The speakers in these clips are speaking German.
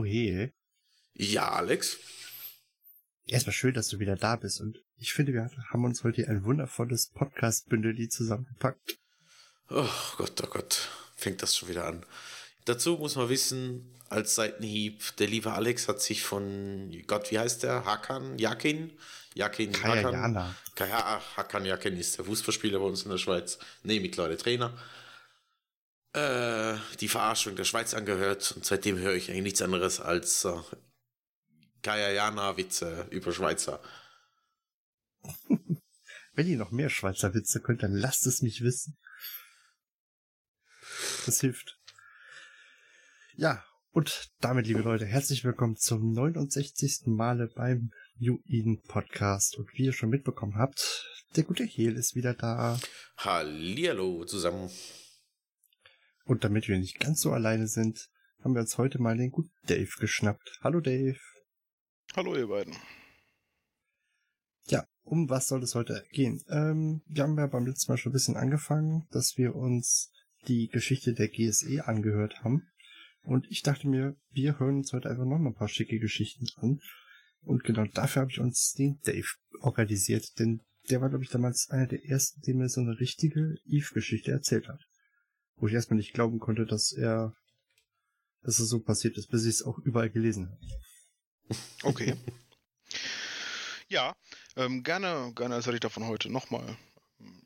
He. Ja, Alex. Erstmal schön, dass du wieder da bist und ich finde, wir haben uns heute ein wundervolles Podcast-Bündel zusammengepackt. Oh Gott, oh Gott, fängt das schon wieder an. Dazu muss man wissen, als Seitenhieb, der liebe Alex hat sich von, Gott, wie heißt der? Hakan, Jakin? Jakin, Hakan. Kaya, Hakan Jakin ist der Fußballspieler bei uns in der Schweiz. Nee, mittlerweile Trainer. Äh, die Verarschung der Schweiz angehört und seitdem höre ich eigentlich nichts anderes als äh, Kajayana-Witze über Schweizer. Wenn ihr noch mehr Schweizer Witze könnt, dann lasst es mich wissen. Das hilft. Ja, und damit, liebe Leute, herzlich willkommen zum 69. Male beim New Eden Podcast. Und wie ihr schon mitbekommen habt, der gute Hehl ist wieder da. Hallihallo zusammen. Und damit wir nicht ganz so alleine sind, haben wir uns heute mal den guten Dave geschnappt. Hallo Dave. Hallo ihr beiden. Ja, um was soll es heute gehen? Ähm, wir haben ja beim letzten Mal schon ein bisschen angefangen, dass wir uns die Geschichte der GSE angehört haben. Und ich dachte mir, wir hören uns heute einfach noch mal ein paar schicke Geschichten an. Und genau dafür habe ich uns den Dave organisiert, denn der war, glaube ich, damals einer der ersten, dem mir so eine richtige Eve-Geschichte erzählt hat wo ich erstmal nicht glauben konnte, dass er, dass es so passiert ist, bis ich es auch überall gelesen habe. Okay. ja, ähm, gerne, gerne erzähle ich davon heute nochmal.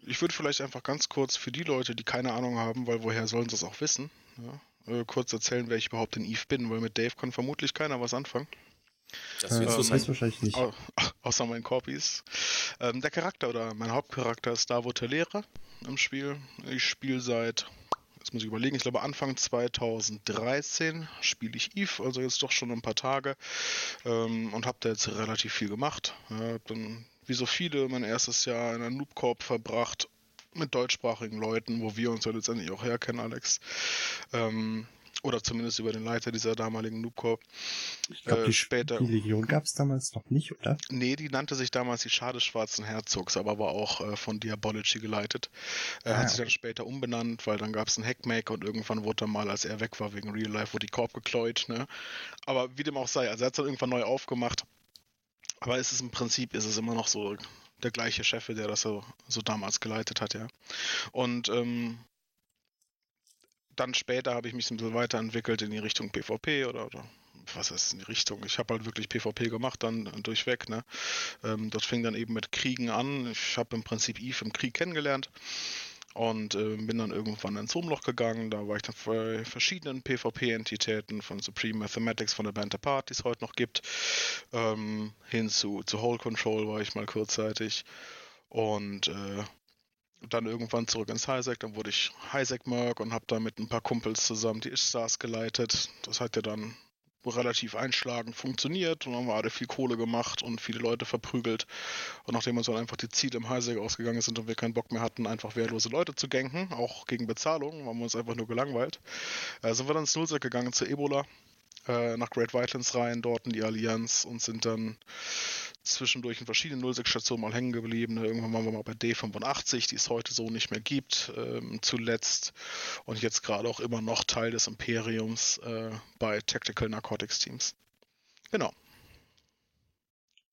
Ich würde vielleicht einfach ganz kurz für die Leute, die keine Ahnung haben, weil woher sollen sie es auch wissen, ja, äh, kurz erzählen, wer ich überhaupt in Eve bin, weil mit Dave kann vermutlich keiner was anfangen. Das äh, ähm, weiß wahrscheinlich nicht. Au außer meinen Copies. Ähm, der Charakter oder mein Hauptcharakter ist Davo Telera im Spiel. Ich spiele seit jetzt muss ich überlegen, ich glaube Anfang 2013 spiele ich Eve, also jetzt doch schon ein paar Tage ähm, und habe da jetzt relativ viel gemacht. Ja, dann, wie so viele, mein erstes Jahr in einer Noob Corp verbracht mit deutschsprachigen Leuten, wo wir uns ja letztendlich auch herkennen, Alex. Ähm, oder zumindest über den Leiter dieser damaligen Noob Corp. Ich glaube, äh, die, später, die Legion gab es damals noch nicht, oder? Nee, die nannte sich damals die Schade Schwarzen Herzogs, aber war auch äh, von Diabology geleitet. Er ah, hat sich dann später umbenannt, weil dann gab es einen Hackmaker und irgendwann wurde er mal, als er weg war wegen Real Life, wurde die Corp gekleut. Ne? Aber wie dem auch sei, also er hat es dann irgendwann neu aufgemacht. Aber es ist im Prinzip ist es immer noch so der gleiche Chef, der das so, so damals geleitet hat, ja. Und ähm, dann später habe ich mich ein bisschen weiterentwickelt in die Richtung PvP oder, oder was ist in die Richtung? Ich habe halt wirklich PvP gemacht, dann durchweg. Ne? Ähm, das fing dann eben mit Kriegen an. Ich habe im Prinzip Eve im Krieg kennengelernt und äh, bin dann irgendwann ins Wurmloch gegangen. Da war ich dann bei verschiedenen PvP-Entitäten von Supreme Mathematics, von der Band Apart, die es heute noch gibt, ähm, hin zu, zu Whole Control war ich mal kurzzeitig. Und äh, dann irgendwann zurück ins Highsec, dann wurde ich Highsec-Merc und habe da mit ein paar Kumpels zusammen die Ishstars geleitet. Das hat ja dann relativ einschlagend funktioniert und dann haben wir alle viel Kohle gemacht und viele Leute verprügelt. Und nachdem uns dann einfach die Ziele im Highsec ausgegangen sind und wir keinen Bock mehr hatten, einfach wehrlose Leute zu ganken, auch gegen Bezahlung, haben wir uns einfach nur gelangweilt, äh, sind wir dann ins Nullsec gegangen zu Ebola, äh, nach Great Wildlands rein, dort in die Allianz und sind dann zwischendurch in verschiedenen 06-Stationen mal hängen geblieben. Irgendwann waren wir mal bei D85, die es heute so nicht mehr gibt, ähm, zuletzt. Und jetzt gerade auch immer noch Teil des Imperiums äh, bei Tactical Narcotics Teams. Genau.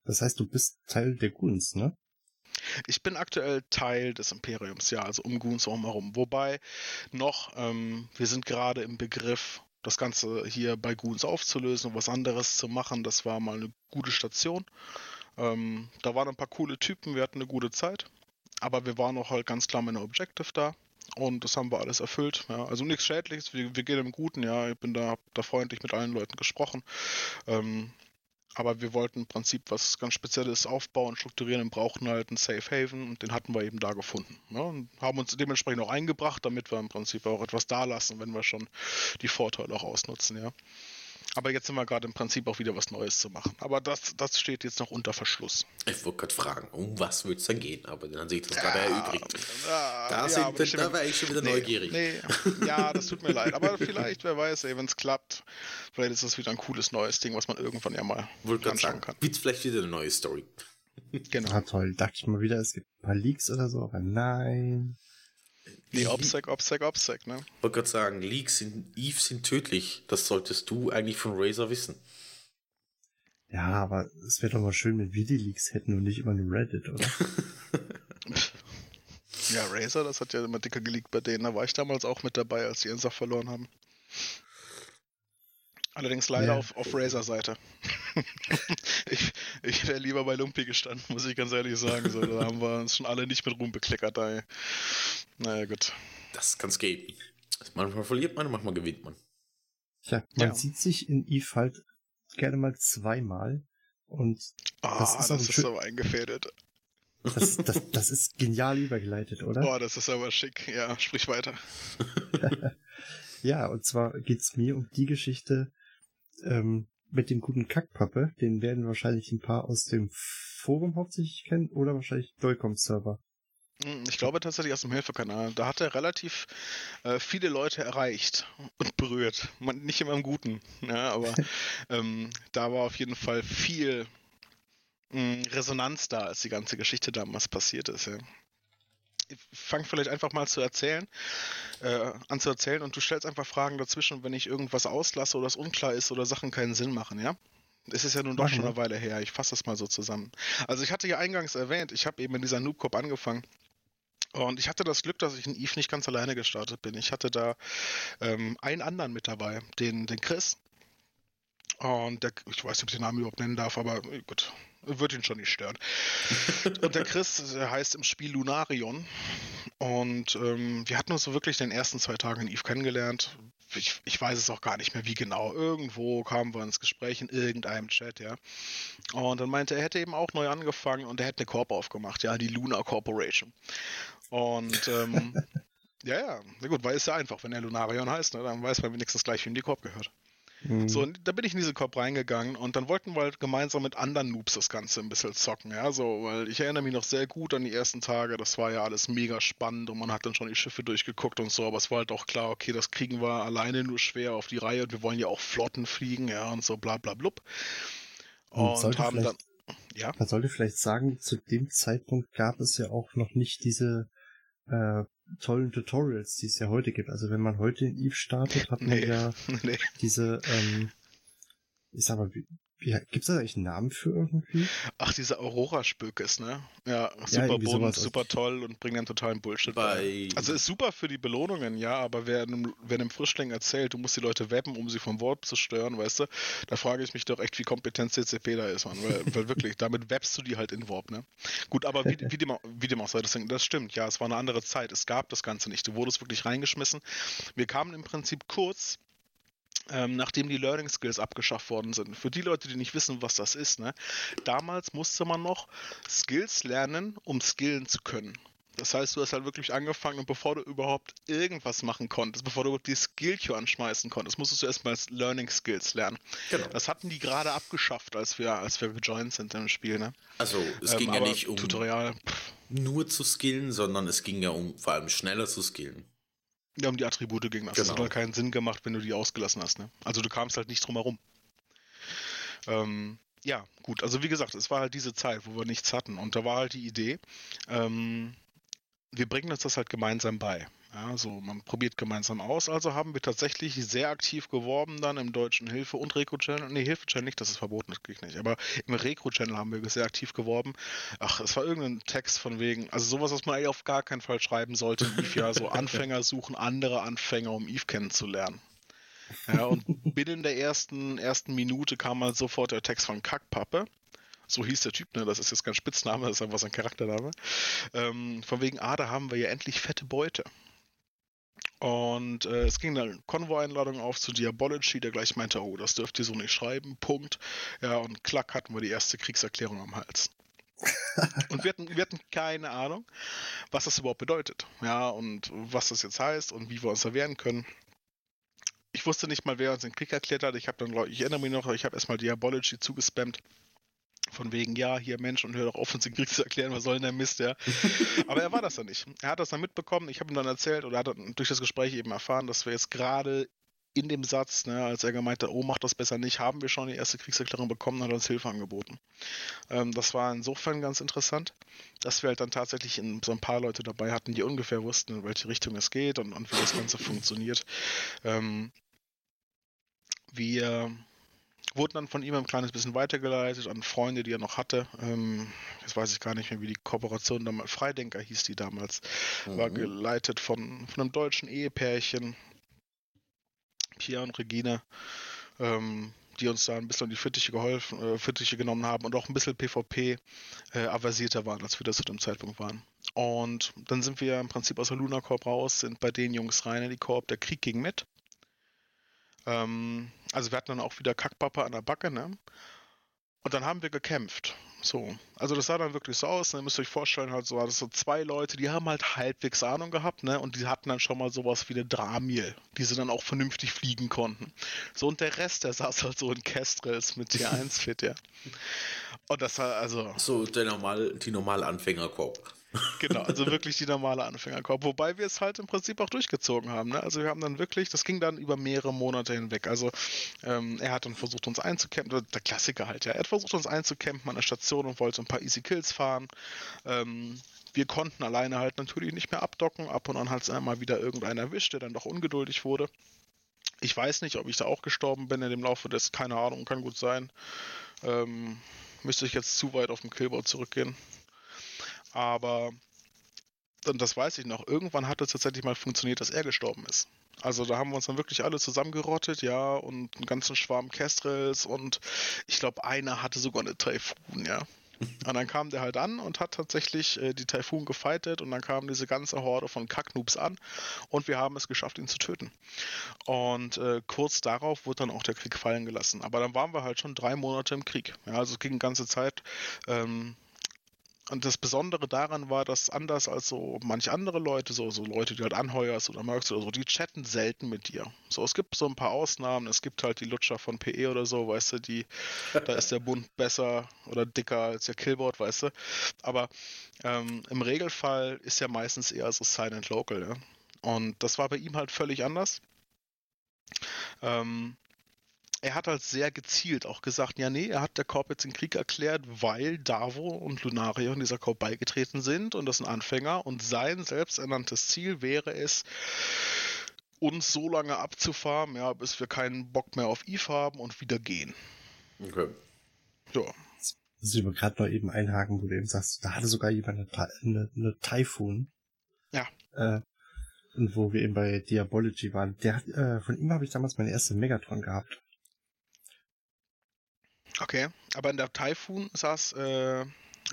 Das heißt, du bist Teil der Goons, ne? Ich bin aktuell Teil des Imperiums, ja, also um Goons herum. Wobei noch, ähm, wir sind gerade im Begriff, das Ganze hier bei Goons aufzulösen und was anderes zu machen. Das war mal eine gute Station. Ähm, da waren ein paar coole Typen, wir hatten eine gute Zeit, aber wir waren auch halt ganz klar mit einer Objective da und das haben wir alles erfüllt. Ja. Also nichts Schädliches, wir, wir, gehen im Guten, ja, ich bin da, da freundlich mit allen Leuten gesprochen. Ähm, aber wir wollten im Prinzip was ganz Spezielles aufbauen, strukturieren und brauchten halt einen Safe Haven und den hatten wir eben da gefunden. Ne? Und haben uns dementsprechend auch eingebracht, damit wir im Prinzip auch etwas da lassen, wenn wir schon die Vorteile auch ausnutzen, ja. Aber jetzt sind wir gerade im Prinzip auch wieder was Neues zu machen. Aber das, das steht jetzt noch unter Verschluss. Ich wollte gerade fragen, um was wird es dann gehen? Aber dann sehe ich das gerade erübrigt. Ja, Da, ja, da, stimme- war ich schon wieder nee, neugierig. Nee, ja, das tut mir leid. Aber vielleicht, wer weiß, ey, wenn es klappt, vielleicht ist das wieder ein cooles neues Ding, was man irgendwann ja mal gerade anschauen sagen, kann. wird vielleicht wieder eine neue Story. Genau. Ah, toll. Dachte ich mal wieder, es gibt ein paar Leaks oder so, aber nein. Nee, OPSEC, OPSEC, OPSEC, ne? Ich wollte gerade sagen, Leaks in Eve sind tödlich. Das solltest du eigentlich von Razer wissen. Ja, aber es wäre doch mal schön, wenn wir die Leaks hätten und nicht immer nur Reddit, oder? Ja, Razer, das hat ja immer dicker geleakt bei denen. Da war ich damals auch mit dabei, als die Ensach verloren haben. Allerdings leider Ja. auf, auf Razer-Seite. ich ich wäre lieber bei Lumpi gestanden, muss ich ganz ehrlich sagen. So, da haben wir uns schon alle nicht mit Ruhm bekleckert. Da. Naja, gut. Das kann's geben. Manchmal verliert man, manchmal gewinnt man. Tja, man Ja. sieht sich in Eve halt gerne mal zweimal und Ah, Das das ist ist, auch schön- aber eingefädelt. das, das, das ist genial übergeleitet, oder? Boah, das ist aber schick. Ja, sprich weiter. Ja, und zwar geht's mir um die Geschichte ähm, mit dem guten Kackpappe. Den werden wahrscheinlich ein paar aus dem Forum hauptsächlich kennen oder wahrscheinlich Dolcom-Server. Hm, Ich glaube tatsächlich aus dem Hilfekanal. Da hat er relativ äh, viele Leute erreicht und berührt. Man, nicht immer im Guten, ja, aber ähm, da war auf jeden Fall viel mh, Resonanz da, als die ganze Geschichte damals passiert ist. Ja. Fange vielleicht einfach mal zu erzählen, äh, an zu erzählen und du stellst einfach Fragen dazwischen, wenn ich irgendwas auslasse oder es unklar ist oder Sachen keinen Sinn machen, ja? Es ist ja nun doch schon eine Weile her. Ich fasse das mal so zusammen. Also ich hatte ja eingangs erwähnt, ich habe eben in dieser Noob Corp angefangen. Und ich hatte das Glück, dass ich in Eve nicht ganz alleine gestartet bin. Ich hatte da ähm, einen anderen mit dabei, den, den Chris. Und der, ich weiß nicht, ob ich den Namen überhaupt nennen darf, aber gut, wird ihn schon nicht stören. Und der Chris der heißt im Spiel Lunarion. Und ähm, wir hatten uns so wirklich in den ersten zwei Tagen in Eve kennengelernt. Ich, ich weiß es auch gar nicht mehr, wie genau. Irgendwo kamen wir ins Gespräch in irgendeinem Chat, ja. Und dann meinte er, er hätte eben auch neu angefangen und er hätte eine Corp aufgemacht, ja, die Luna Corporation. Und ähm, ja, ja, na gut, weil ist ja einfach, wenn er Lunarion heißt, ne, dann weiß man wenigstens gleich, wem die Corp gehört. Mhm. So, und da bin ich in diese Corp reingegangen und dann wollten wir halt gemeinsam mit anderen Noobs das Ganze ein bisschen zocken, ja, so, weil ich erinnere mich noch sehr gut an die ersten Tage, das war ja alles mega spannend und man hat dann schon die Schiffe durchgeguckt und so, aber es war halt auch klar, okay, das kriegen wir alleine nur schwer auf die Reihe und wir wollen ja auch Flotten fliegen, ja, und so bla bla blub. Und Und haben dann, ja, Man sollte vielleicht sagen, zu dem Zeitpunkt gab es ja auch noch nicht diese äh, tollen Tutorials, die es ja heute gibt. Also wenn man heute in Eve startet, hat man Nee. ja nee, diese, ähm, ich sag mal, wie, gibt's da eigentlich einen Namen für irgendwie? ach, diese Aurora-Spökes, ne? Ja, super irgendwie bunt, super toll und bringen dann totalen Bullshit Bei, Also ist super für die Belohnungen, ja, aber wer einem, wer einem Frischling erzählt, du musst die Leute webben, um sie vom Wort zu stören, weißt du, da frage ich mich doch echt, wie kompetent CCP da ist, man, weil, weil wirklich, damit webst du die halt in Warp, ne? Gut, aber wie, wie, dem, auch- wie dem auch sei, das, das stimmt, ja, es war eine andere Zeit, es gab das Ganze nicht, du wurdest wirklich reingeschmissen. Wir kamen im Prinzip kurz ähm, nachdem die Learning Skills abgeschafft worden sind. Für die Leute, die nicht wissen, was das ist, ne? Damals musste man noch Skills lernen, um skillen zu können. Das heißt, du hast halt wirklich angefangen und bevor du überhaupt irgendwas machen konntest, bevor du überhaupt die Skill Queue anschmeißen konntest, musstest du erstmal Learning Skills lernen. genau. Das hatten die gerade abgeschafft, als wir, als wir gejoint sind im Spiel, ne? Also, es Ähm, ging ja nicht um Tutorial, nur zu skillen, sondern es ging ja um vor allem schneller zu skillen. Ja, um die Attribute ging das. Das Genau. hat halt keinen Sinn gemacht, wenn du die ausgelassen hast, ne? Also du kamst halt nicht drum herum. Ähm, ja, gut, also wie gesagt, es war halt diese Zeit, wo wir nichts hatten. Und da war halt die Idee, ähm, wir bringen uns das halt gemeinsam bei. Ja, also man probiert gemeinsam aus. Also haben wir tatsächlich sehr aktiv geworben dann im deutschen Hilfe- und Recru-Channel. Nee, Hilfe-Channel nicht, das ist verboten, das krieg ich nicht. Aber im Recru-Channel haben wir sehr aktiv geworben. Ach, es war irgendein Text von wegen, also sowas, was man eigentlich auf gar keinen Fall schreiben sollte Eve, ja, so Anfänger suchen andere Anfänger, um Eve kennenzulernen. Ja, und binnen der ersten, ersten Minute kam mal sofort der Text von Kackpappe. So hieß der Typ, ne? Das ist jetzt kein Spitzname, das ist einfach sein Charaktername. Ähm, von wegen, ah, da haben wir ja endlich fette Beute. Und äh, es ging dann Konvoi-Einladung auf zu Diabology, der gleich meinte, oh, das dürft ihr so nicht schreiben, Punkt. Ja, und klack hatten wir die erste Kriegserklärung am Hals. und wir hatten, wir hatten keine Ahnung, was das überhaupt bedeutet. Ja, und was das jetzt heißt und wie wir uns da wehren können. Ich wusste nicht mal, wer uns den Krieg erklärt hat. Ich habe dann, ich erinnere mich noch, ich habe erstmal Diabology zugespammt. Von wegen, ja, hier Mensch, und hör doch auf, uns den Krieg zu erklären, was soll denn der Mist, ja. Aber er war das dann nicht. Er hat das dann mitbekommen, ich habe ihm dann erzählt oder hat durch das Gespräch eben erfahren, dass wir jetzt gerade in dem Satz, ne, als er gemeint hat, oh, mach das besser nicht, haben wir schon die erste Kriegserklärung bekommen, hat uns Hilfe angeboten. Ähm, das war insofern ganz interessant, dass wir halt dann tatsächlich in, so ein paar Leute dabei hatten, die ungefähr wussten, in welche Richtung es geht und, und wie das Ganze funktioniert. Ähm, wir wurden dann von ihm ein kleines bisschen weitergeleitet an Freunde, die er noch hatte. Ähm, jetzt weiß ich gar nicht mehr, wie die Kooperation damals, Freidenker hieß die damals, mhm. war geleitet von, von einem deutschen Ehepärchen, Pia und Regine, ähm, die uns da ein bisschen in die Fittiche geholfen, äh, Fittiche genommen haben und auch ein bisschen PvP äh, aversierter waren, als wir das zu dem Zeitpunkt waren. Und dann sind wir im Prinzip aus der Luna Corp raus, sind bei den Jungs rein in die Corp. Der Krieg ging mit. Ähm, also wir hatten dann auch wieder Kackpapa an der Backe, ne? Und dann haben wir gekämpft. So. Also das sah dann wirklich so aus. Ne? Ihr müsst euch vorstellen, halt so, das so zwei Leute, die haben halt halbwegs Ahnung gehabt, ne? Und die hatten dann schon mal sowas wie eine Dramil, die sie dann auch vernünftig fliegen konnten. So, und der Rest, der saß halt so in Kestrels mit T1 fit, ja. Und das war also. So der normal, die normale Anfängerkorb. Genau, also wirklich die normale Anfängerkorb. Wobei wir es halt im Prinzip auch durchgezogen haben. Ne? Also wir haben dann wirklich, das ging dann über mehrere Monate hinweg. Also ähm, er hat dann versucht, uns einzucampen, der Klassiker halt, ja. Er hat versucht, uns einzucampen an der Station und wollte ein paar Easy Kills fahren. Ähm, wir konnten alleine halt natürlich nicht mehr abdocken. Ab und an hat es einmal wieder irgendeiner erwischt, der dann doch ungeduldig wurde. Ich weiß nicht, ob ich da auch gestorben bin in dem Laufe des, keine Ahnung, kann gut sein. Ähm, müsste ich jetzt zu weit auf dem Killboard zurückgehen. Aber und das weiß ich noch, irgendwann hat es tatsächlich mal funktioniert, dass er gestorben ist. Also da haben wir uns dann wirklich alle zusammengerottet, ja, und einen ganzen Schwarm Kestrels und ich glaube, einer hatte sogar eine Taifun, ja. Und dann kam der halt an und hat tatsächlich äh, die Taifun gefightet und dann kam diese ganze Horde von Kacknoobs an und wir haben es geschafft, ihn zu töten. Und äh, kurz darauf wurde dann auch der Krieg fallen gelassen. Aber dann waren wir halt schon drei Monate im Krieg. Ja, also es ging die ganze Zeit. Ähm, und das Besondere daran war, dass anders als so manche andere Leute, so, so Leute, die halt anheuerst oder merkst oder so, die chatten selten mit dir. So, es gibt so ein paar Ausnahmen, es gibt halt die Lutscher von PE oder so, weißt du, die, da ist der Bund besser oder dicker als der Killboard, weißt du. Aber ähm, im Regelfall ist ja meistens eher so Silent Local, ja. Und das war bei ihm halt völlig anders. Ähm, er hat halt sehr gezielt auch gesagt, ja nee, er hat der Korb jetzt den Krieg erklärt, weil Davo und Lunario in dieser Korb beigetreten sind und das sind Anfänger und sein selbsternanntes Ziel wäre es, uns so lange abzufahren, ja, bis wir keinen Bock mehr auf Eve haben und wieder gehen. Okay. Ja. Das ist gerade noch eben einhaken, wo du eben sagst, da hatte sogar jemand eine, eine, eine Typhoon. Ja. Äh, und wo wir eben bei Diabology waren. Der hat, äh, von ihm habe ich damals meine erste Megatron gehabt. Okay, aber in der Typhoon saß äh,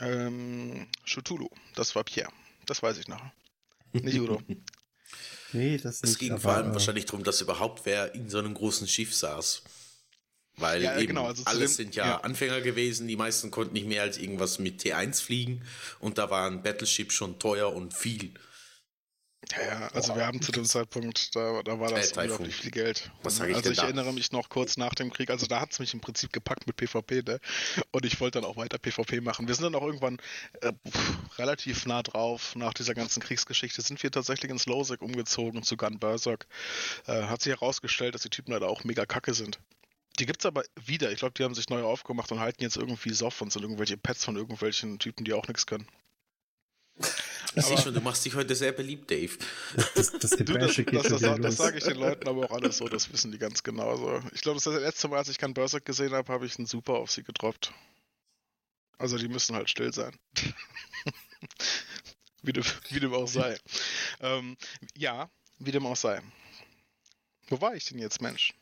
ähm, Cthulhu. Das war Pierre. Das weiß ich noch. Nicht Udo. nee, das nicht. Es ging vor allem äh, wahrscheinlich darum, dass überhaupt wer in so einem großen Schiff saß. Weil ja, eben genau, also alles dem, sind ja, ja, Anfänger gewesen, die meisten konnten nicht mehr als irgendwas mit T1 fliegen und da war ein Battleship schon teuer und viel. Ja, also Boah. wir haben zu dem Zeitpunkt, da, da war das äh, unglaublich viel Geld. Was sag ich also ich da? erinnere mich noch kurz nach dem Krieg, also da hat es mich im Prinzip gepackt mit PvP, ne? Und ich wollte dann auch weiter PvP machen. Wir sind dann auch irgendwann äh, pff, relativ nah drauf, nach dieser ganzen Kriegsgeschichte, sind wir tatsächlich ins Lowsec umgezogen zu Gun Berserk. Äh, hat sich herausgestellt, dass die Typen leider auch mega kacke sind. Die gibt es aber wieder. Ich glaube, die haben sich neu aufgemacht und halten jetzt irgendwie Soft und sind irgendwelche Pets von irgendwelchen Typen, die auch nichts können. Ich sehe schon, du machst dich heute sehr beliebt, Dave. Das, das, du, das, das, das, das sage ich den Leuten aber auch alles so, das wissen die ganz genau. Also, ich glaube, das ist das letzte Mal, als ich keinen Berserk gesehen habe, habe ich einen Super auf sie gedroppt. Also die müssen halt still sein. wie, dem, wie dem auch sei. Ähm, ja, wie dem auch sei. Wo war ich denn jetzt, Mensch?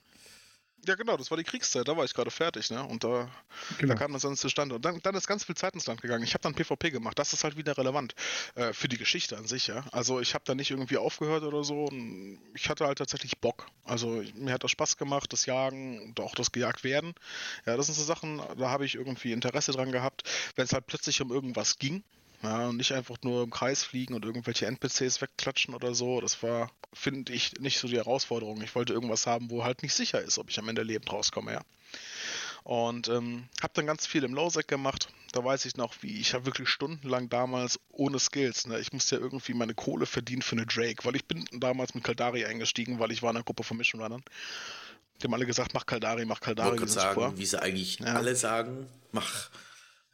Ja, genau, das war die Kriegszeit, da war ich gerade fertig, ne? Und da, genau. da kam das dann zustande. Und dann, dann ist ganz viel Zeit ins Land gegangen. Ich habe dann PvP gemacht, das ist halt wieder relevant äh, für die Geschichte an sich, ja. Also ich habe da nicht irgendwie aufgehört oder so. Ich hatte halt tatsächlich Bock. Also mir hat das Spaß gemacht, das Jagen und auch das gejagt werden. Ja, das sind so Sachen, da habe ich irgendwie Interesse dran gehabt. Wenn es halt plötzlich um irgendwas ging, ja, und nicht einfach nur im Kreis fliegen und irgendwelche NPCs wegklatschen oder so. Das war, finde ich, nicht so die Herausforderung. Ich wollte irgendwas haben, wo halt nicht sicher ist, ob ich am Ende lebend rauskomme, ja. Und ähm, habe dann ganz viel im Lowsec gemacht. Da weiß ich noch, wie ich habe wirklich stundenlang damals ohne Skills. Ne? Ich musste ja irgendwie meine Kohle verdienen für eine Drake, weil ich bin damals mit Kaldari eingestiegen, weil ich war in einer Gruppe von Mission Runnern. Die haben alle gesagt, mach Kaldari, mach Kaldari. Ich sagen, vor. wie sie eigentlich ja. alle sagen, mach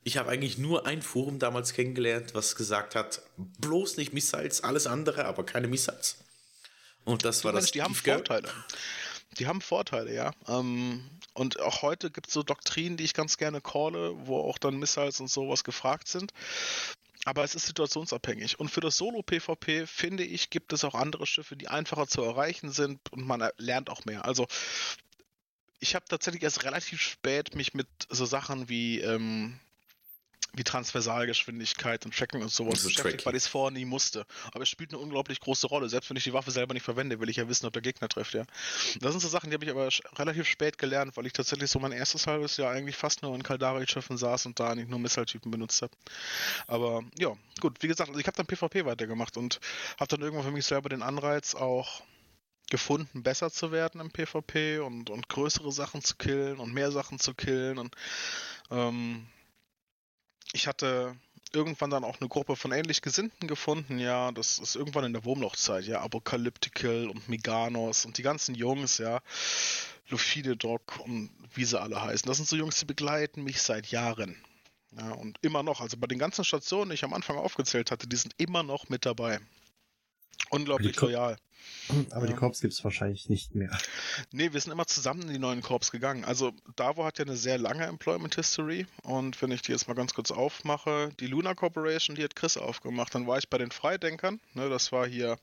ich habe eigentlich nur ein Forum damals kennengelernt, was gesagt hat, bloß nicht Missiles, alles andere, aber keine Missiles. Und das war Mensch, das. Die haben Vorteile. Die haben Vorteile, ja. Ähm, und auch heute gibt es so Doktrinen, die ich ganz gerne calle, wo auch dann Missiles und sowas gefragt sind. Aber es ist situationsabhängig. Und für das Solo-PvP, finde ich, gibt es auch andere Schiffe, die einfacher zu erreichen sind und man lernt auch mehr. Also ich habe tatsächlich erst relativ spät mich mit so Sachen wie ähm, wie Transversalgeschwindigkeit und Tracking und sowas so beschäftigt, tricky. weil ich es vorher nie musste. Aber es spielt eine unglaublich große Rolle. Selbst wenn ich die Waffe selber nicht verwende, will ich ja wissen, ob der Gegner trifft, ja. Das sind so Sachen, die habe ich aber relativ spät gelernt, weil ich tatsächlich so mein erstes halbes Jahr eigentlich fast nur in Kaldari-Schiffen saß und da eigentlich nur Missile-Typen benutzt habe. Aber ja, gut, wie gesagt, also ich habe dann PvP weitergemacht und habe dann irgendwann für mich selber den Anreiz auch gefunden, besser zu werden im PvP und, und größere Sachen zu killen und mehr Sachen zu killen und ähm, ich hatte irgendwann dann auch eine Gruppe von ähnlich Gesinnten gefunden, ja, das ist irgendwann in der Wurmlochzeit, ja, Apocalyptical und Meganos und die ganzen Jungs, ja, Lufide Doc und wie sie alle heißen. Das sind so Jungs, die begleiten mich seit Jahren. Ja, und immer noch, also bei den ganzen Stationen, die ich am Anfang aufgezählt hatte, die sind immer noch mit dabei. Unglaublich loyal. Aber ja. die Korps gibt es wahrscheinlich nicht mehr. Nee, wir sind immer zusammen in die neuen Korps gegangen. Also Davo hat ja eine sehr lange Employment History und wenn ich die jetzt mal ganz kurz aufmache, die Luna Corporation, die hat Chris aufgemacht. Dann war ich bei den Freidenkern, ne, das war hier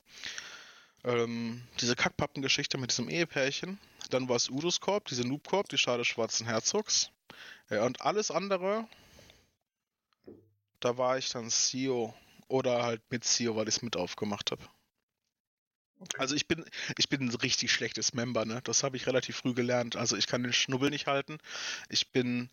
ähm, diese Kackpappengeschichte mit diesem Ehepärchen. Dann war es Udos Korb, diese Noob Korb, die Schade Schwarzen Herzogs. Ja, und alles andere, da war ich dann CEO oder halt mit CEO, weil ich es mit aufgemacht habe. Also ich bin, ich bin ein richtig schlechtes Member, ne? Das habe ich relativ früh gelernt. Also ich kann den Schnubbel nicht halten. Ich bin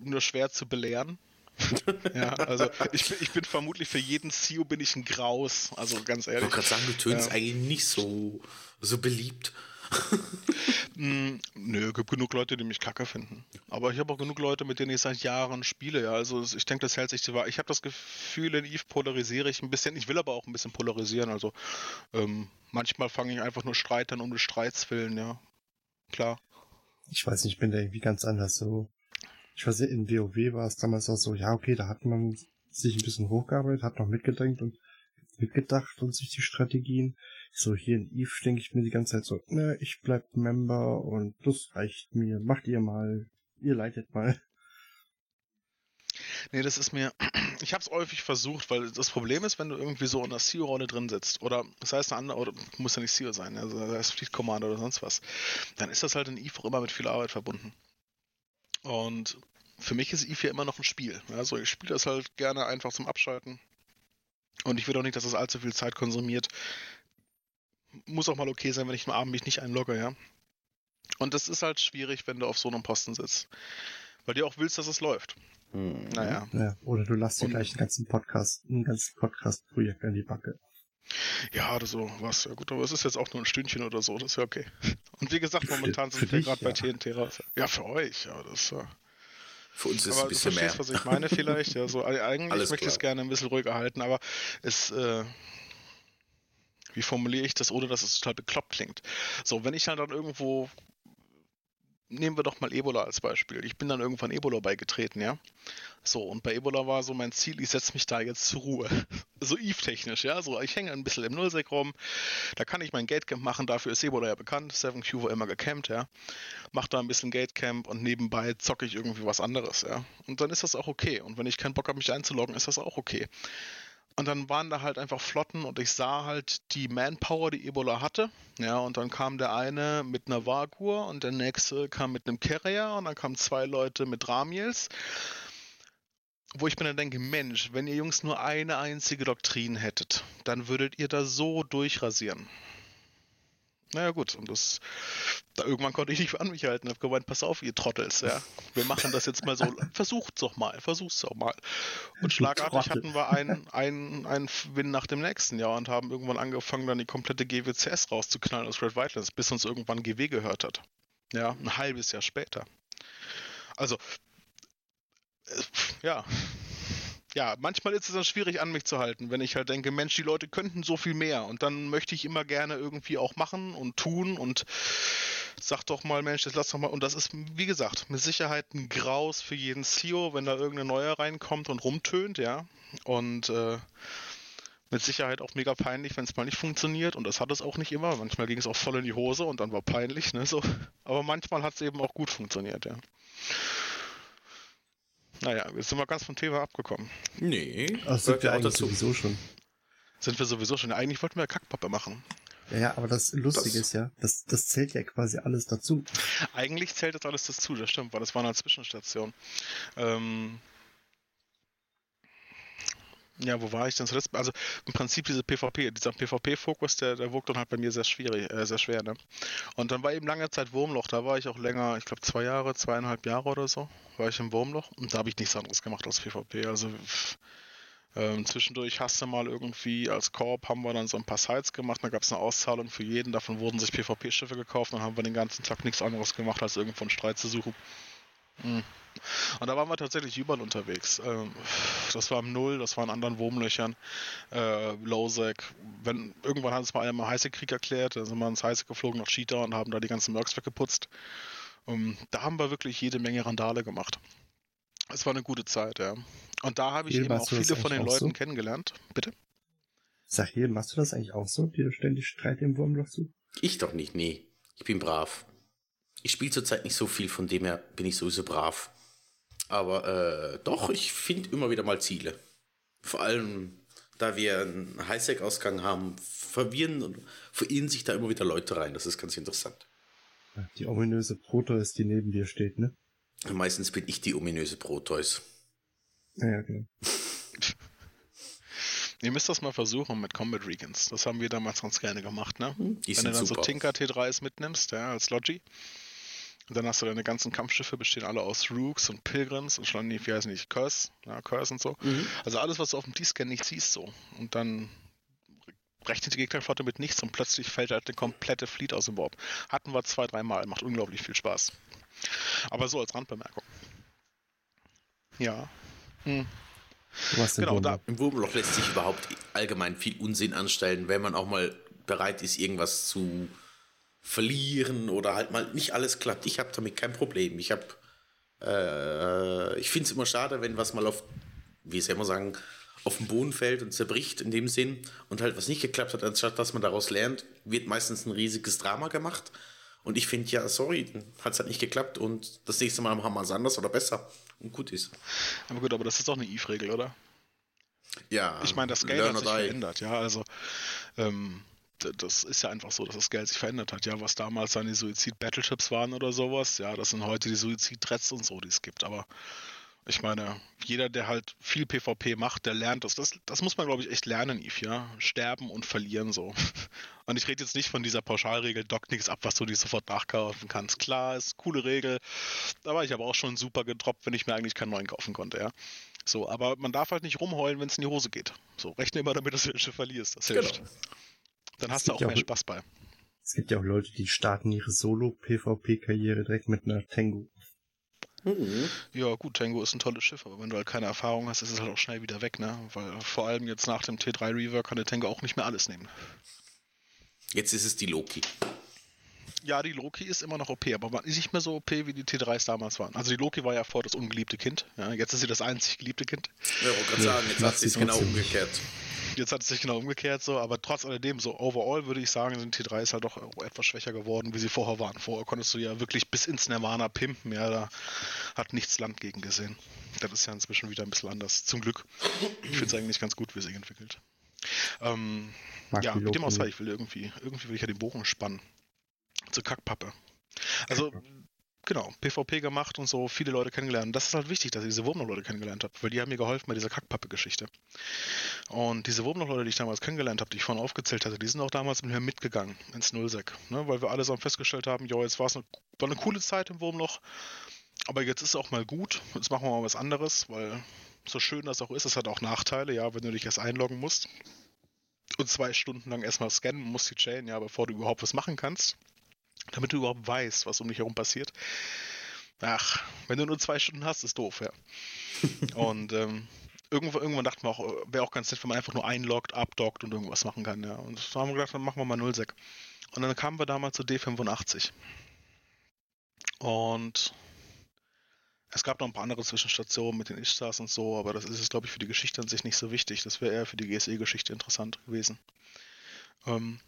nur schwer zu belehren. ja, also ich bin, ich bin vermutlich für jeden CEO bin ich ein Graus. Also ganz ehrlich. Ich wollte gerade sagen, du tönst ja. eigentlich nicht so, so beliebt. mm, nö, gibt genug Leute, die mich kacke finden. Aber ich habe auch genug Leute, mit denen ich seit Jahren spiele. Ja. Also ich denke, das hält sich zu wahr. Ich habe das Gefühl, in Eve polarisiere ich ein bisschen. Ich will aber auch ein bisschen polarisieren. Also ähm, manchmal fange ich einfach nur Streit an um des Streits willen, ja. Klar. Ich weiß nicht, ich bin da irgendwie ganz anders so. Ich weiß nicht, in WoW war es damals auch so, ja, okay, da hat man sich ein bisschen hochgearbeitet, hat noch mitgedenkt und mitgedacht und sich die Strategien. So hier in Eve denke ich mir die ganze Zeit so, ne, ich bleib Member und das reicht mir. Macht ihr mal, ihr leitet mal. Nee, das ist mir, ich habe es häufig versucht, weil das Problem ist, wenn du irgendwie so in einer CEO-Rolle drin sitzt, oder das heißt eine andere, oder muss ja nicht CEO sein, also das heißt Fleet Commander oder sonst was, dann ist das halt in Eve auch immer mit viel Arbeit verbunden. Und für mich ist Eve ja immer noch ein Spiel. Also ich spiele das halt gerne einfach zum Abschalten. Und ich will auch nicht, dass das allzu viel Zeit konsumiert. Muss auch mal okay sein, wenn ich am Abend mich nicht einlogge, ja. Und das ist halt schwierig, wenn du auf so einem Posten sitzt. Weil du auch willst, dass es läuft. Mhm. Naja. Ja, oder du lässt dir gleich einen ganzen Podcast, ein ganzes Podcast-Projekt an die Backe. Ja, oder so was. Ja gut, aber es ist jetzt auch nur ein Stündchen oder so, das ist ja okay. Und wie gesagt, momentan sind wir gerade ja. bei TNT raus. Ja, für euch, ja, das ja. Für uns ist es ein bisschen du verstehst, mehr. was ich meine vielleicht. Ja, so, eigentlich Alles möchte ich es gerne ein bisschen ruhiger halten, aber es, äh, wie formuliere ich das, ohne dass es total bekloppt klingt? So, wenn ich halt dann irgendwo nehmen wir doch mal Ebola als Beispiel. Ich bin dann irgendwann Ebola beigetreten, ja. So, und bei Ebola war so mein Ziel, ich setze mich da jetzt zur Ruhe. so Eve-technisch, ja. So, ich hänge ein bisschen im Nullsec rum. Da kann ich mein Gatecamp machen, dafür ist Ebola ja bekannt. 7Q war immer gecampt, ja. Mach da ein bisschen Gatecamp und nebenbei zocke ich irgendwie was anderes, ja. Und dann ist das auch okay. Und wenn ich keinen Bock habe, mich einzuloggen, ist das auch okay. Und dann waren da halt einfach Flotten und ich sah halt die Manpower, die Ebola hatte. Ja, und dann kam der eine mit einer Vagur und der nächste kam mit einem Carrier und dann kamen zwei Leute mit Ramiels. Wo ich mir dann denke, Mensch, wenn ihr Jungs nur eine einzige Doktrin hättet, dann würdet ihr da so durchrasieren. Naja gut, und das, da irgendwann konnte ich nicht an mich halten, habe gemeint, pass auf, ihr Trottels, ja. Wir machen das jetzt mal so, versucht's doch mal, versucht's doch mal. Und schlagartig hatten wir einen, einen, einen Win nach dem nächsten Jahr und haben irgendwann angefangen, dann die komplette GWCS rauszuknallen aus Red Wildlands, bis uns irgendwann GW gehört hat. Ja, ein halbes Jahr später. Also, äh, ja, ja, manchmal ist es dann schwierig an mich zu halten, wenn ich halt denke, Mensch, die Leute könnten so viel mehr und dann möchte ich immer gerne irgendwie auch machen und tun und sag doch mal, Mensch, jetzt lass doch mal. Und das ist, wie gesagt, mit Sicherheit ein Graus für jeden CEO, wenn da irgendeine neue reinkommt und rumtönt, ja. Und äh, mit Sicherheit auch mega peinlich, wenn es mal nicht funktioniert. Und das hat es auch nicht immer. Manchmal ging es auch voll in die Hose und dann war peinlich, ne? So. Aber manchmal hat es eben auch gut funktioniert, ja. Naja, jetzt sind wir ganz vom Thema abgekommen. Nee. Ach, sind wir eigentlich dazu. sowieso schon. Sind wir sowieso schon. Eigentlich wollten wir Kackpappe machen. Ja, ja, aber das Lustige das, ist ja, das, das zählt ja quasi alles dazu. Eigentlich zählt das alles dazu, das stimmt, weil das war eine Zwischenstation. Ähm, ja, wo war ich denn zuletzt? Also im Prinzip diese PvP, dieser PvP-Fokus, der, der wog dann halt bei mir sehr schwierig, äh, sehr schwer, ne? Und dann war eben lange Zeit Wurmloch, da war ich auch länger, ich glaube zwei Jahre, zweieinhalb Jahre oder so, war ich im Wurmloch und da habe ich nichts anderes gemacht als PvP. Also ähm, zwischendurch hast du mal irgendwie als Korb haben wir dann so ein paar Sites gemacht, da gab es eine Auszahlung für jeden, davon wurden sich PvP-Schiffe gekauft, dann haben wir den ganzen Tag nichts anderes gemacht, als irgendwo einen Streit zu suchen. Mhm. Und da waren wir tatsächlich überall unterwegs. Ähm, das war im Null, das war in anderen Wurmlöchern, äh, Lowsec. Wenn, irgendwann hat es mal einer mal heiße Krieg erklärt, da sind wir ins Heiße geflogen nach Cheetah und haben da die ganzen Mercs weggeputzt. Um, ähm, da haben wir wirklich jede Menge Randale gemacht. Es war eine gute Zeit, ja. Und da habe ich Hier, eben auch viele von den Leuten so? kennengelernt. Bitte? Sag hier, machst du das eigentlich auch so, dir ständig Streit im Wurmloch zu? Ich doch nicht, nee. Ich bin brav. Ich spiele zurzeit nicht so viel, von dem her bin ich sowieso brav. Aber äh, doch, ich finde immer wieder mal Ziele. Vor allem, da wir einen Highsec-Ausgang haben, verwirren und verirren sich da immer wieder Leute rein. Das ist ganz interessant. Die ominöse Proteus, die neben dir steht, ne? Meistens bin ich die ominöse Proteus. Ja, genau. Ihr müsst das mal versuchen mit Combat Regans. Das haben wir damals ganz gerne gemacht, ne? Die Wenn du dann super. so Tinker T3s mitnimmst, ja, als Logi, und dann hast du deine ganzen Kampfschiffe, bestehen alle aus Rooks und Pilgrims und schon wie heißen die, Curse, ja, Curse und so. Mhm. Also alles, was du auf dem D-Scan nicht siehst, so. Und dann rechnet die Gegnerflotte mit nichts und plötzlich fällt halt eine komplette Fleet aus dem Warp. Hatten wir zwei, dreimal, macht unglaublich viel Spaß. Aber so als Randbemerkung. Ja. Hm. Genau, da. Im Wurmloch lässt sich überhaupt allgemein viel Unsinn anstellen, wenn man auch mal bereit ist, irgendwas zu verlieren oder halt mal nicht alles klappt. Ich habe damit kein Problem. Ich habe, äh, ich finde es immer schade, wenn was mal auf, wie es ja immer sagen, auf den Boden fällt und zerbricht in dem Sinn und halt was nicht geklappt hat, anstatt dass man daraus lernt, wird meistens ein riesiges Drama gemacht. Und ich finde, ja, sorry, hat es halt nicht geklappt und das nächste Mal haben wir es anders oder besser und gut ist. Aber gut, aber das ist doch eine Eve-Regel, oder? Ja. Ich meine, das Geld hat sich verändert, ja, also ähm, das ist ja einfach so, dass das Geld sich verändert hat. Ja, was damals seine Suizid-Battleships waren oder sowas, ja, das sind heute die Suizid-Threads und so, die es gibt. Aber ich meine, jeder, der halt viel PvP macht, der lernt das. Das, das muss man, glaube ich, echt lernen, Eve, ja. Sterben und verlieren so. Und ich rede jetzt nicht von dieser Pauschalregel, dock nichts ab, was du dir sofort nachkaufen kannst. Klar, ist eine coole Regel. War ich aber auch schon super gedroppt, wenn ich mir eigentlich keinen neuen kaufen konnte, ja. So, aber man darf halt nicht rumheulen, wenn es in die Hose geht. So, rechne immer damit, dass du Schiff verlierst. Das hilft. Genau. Dann hast du auch mehr auch, Spaß bei. Es gibt ja auch Leute, die starten ihre Solo-PvP-Karriere direkt mit einer Tengu. Mhm. Ja, gut, Tango ist ein tolles Schiff, aber wenn du halt keine Erfahrung hast, ist es halt auch schnell wieder weg, ne? Weil vor allem jetzt nach dem T3 Reaver kann der Tango auch nicht mehr alles nehmen. Jetzt ist es die Loki. Ja, die Loki ist immer noch OP, aber man ist nicht mehr so OP, wie die T3s damals waren. Also die Loki war ja vor das ungeliebte Kind. Ja, jetzt ist sie das einzig geliebte Kind. Ja, ich wollte gerade sagen, jetzt hat sie es genau umgekehrt. Jetzt hat es sich genau umgekehrt so, aber trotz alledem, so overall würde ich sagen, sind T3s halt doch etwas schwächer geworden, wie sie vorher waren. Vorher konntest du ja wirklich bis ins Nirvana pimpen, ja, da hat nichts Land gegen gesehen. Das ist ja inzwischen wieder ein bisschen anders, zum Glück. Ich finde es eigentlich ganz gut, wie sich entwickelt. Ähm, ja, mit dem Außer, ich will irgendwie, irgendwie will ich ja den Bogen spannen. Zur Kackpappe. Also, genau, PvP gemacht und so viele Leute kennengelernt. Das ist halt wichtig, dass ich diese Wurmloch-Leute kennengelernt habe, weil die haben mir geholfen bei dieser Kackpappe-Geschichte. Und diese Wurmloch-Leute, die ich damals kennengelernt habe, die ich vorhin aufgezählt hatte, die sind auch damals mit mir mitgegangen ins Nullsec, ne? weil wir alle so festgestellt haben, jo, jetzt war es eine, war eine coole Zeit im Wurmloch, aber jetzt ist es auch mal gut, jetzt machen wir mal was anderes, weil so schön das auch ist, es hat auch Nachteile, ja, wenn du dich erst einloggen musst und zwei Stunden lang erstmal scannen musst die Chain, ja, bevor du überhaupt was machen kannst damit du überhaupt weißt, was um dich herum passiert. Ach, wenn du nur zwei Stunden hast, ist doof, ja. und ähm, irgendwann, irgendwann dachten wir auch, wäre auch ganz nett, wenn man einfach nur einloggt, abdockt und irgendwas machen kann, ja. Und so haben wir gedacht, dann machen wir mal Nullsec. Und dann kamen wir damals zu D85. Und es gab noch ein paar andere Zwischenstationen mit den Ishstars und so, aber das ist es, glaube ich, für die Geschichte an sich nicht so wichtig. Das wäre eher für die GSE-Geschichte interessant gewesen. Ähm,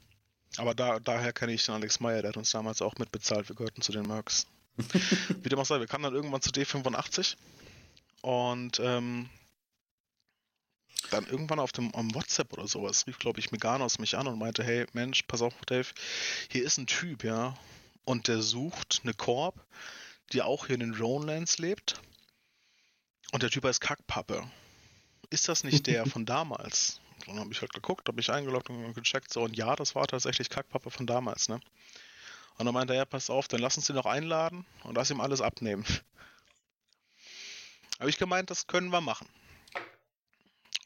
aber da, daher kenne ich den Alex Meyer, der hat uns damals auch mitbezahlt. Wir gehörten zu den Mercs. Wie dem auch sei, wir kamen dann irgendwann zu D85 und ähm, dann irgendwann auf dem am WhatsApp oder sowas rief, glaube ich, Meganos mich an und meinte, hey Mensch, pass auf, Dave, hier ist ein Typ, ja, und der sucht eine Korb, die auch hier in den Ronelands lebt. Und der Typ heißt Kackpappe. Ist das nicht der von damals? Dann habe ich halt geguckt, habe ich eingeloggt und gecheckt, so und ja, das war tatsächlich Kackpappe von damals, ne? Und dann meinte er, ja, pass auf, dann lass uns den noch einladen und lass ihm alles abnehmen. Habe ich gemeint, das können wir machen.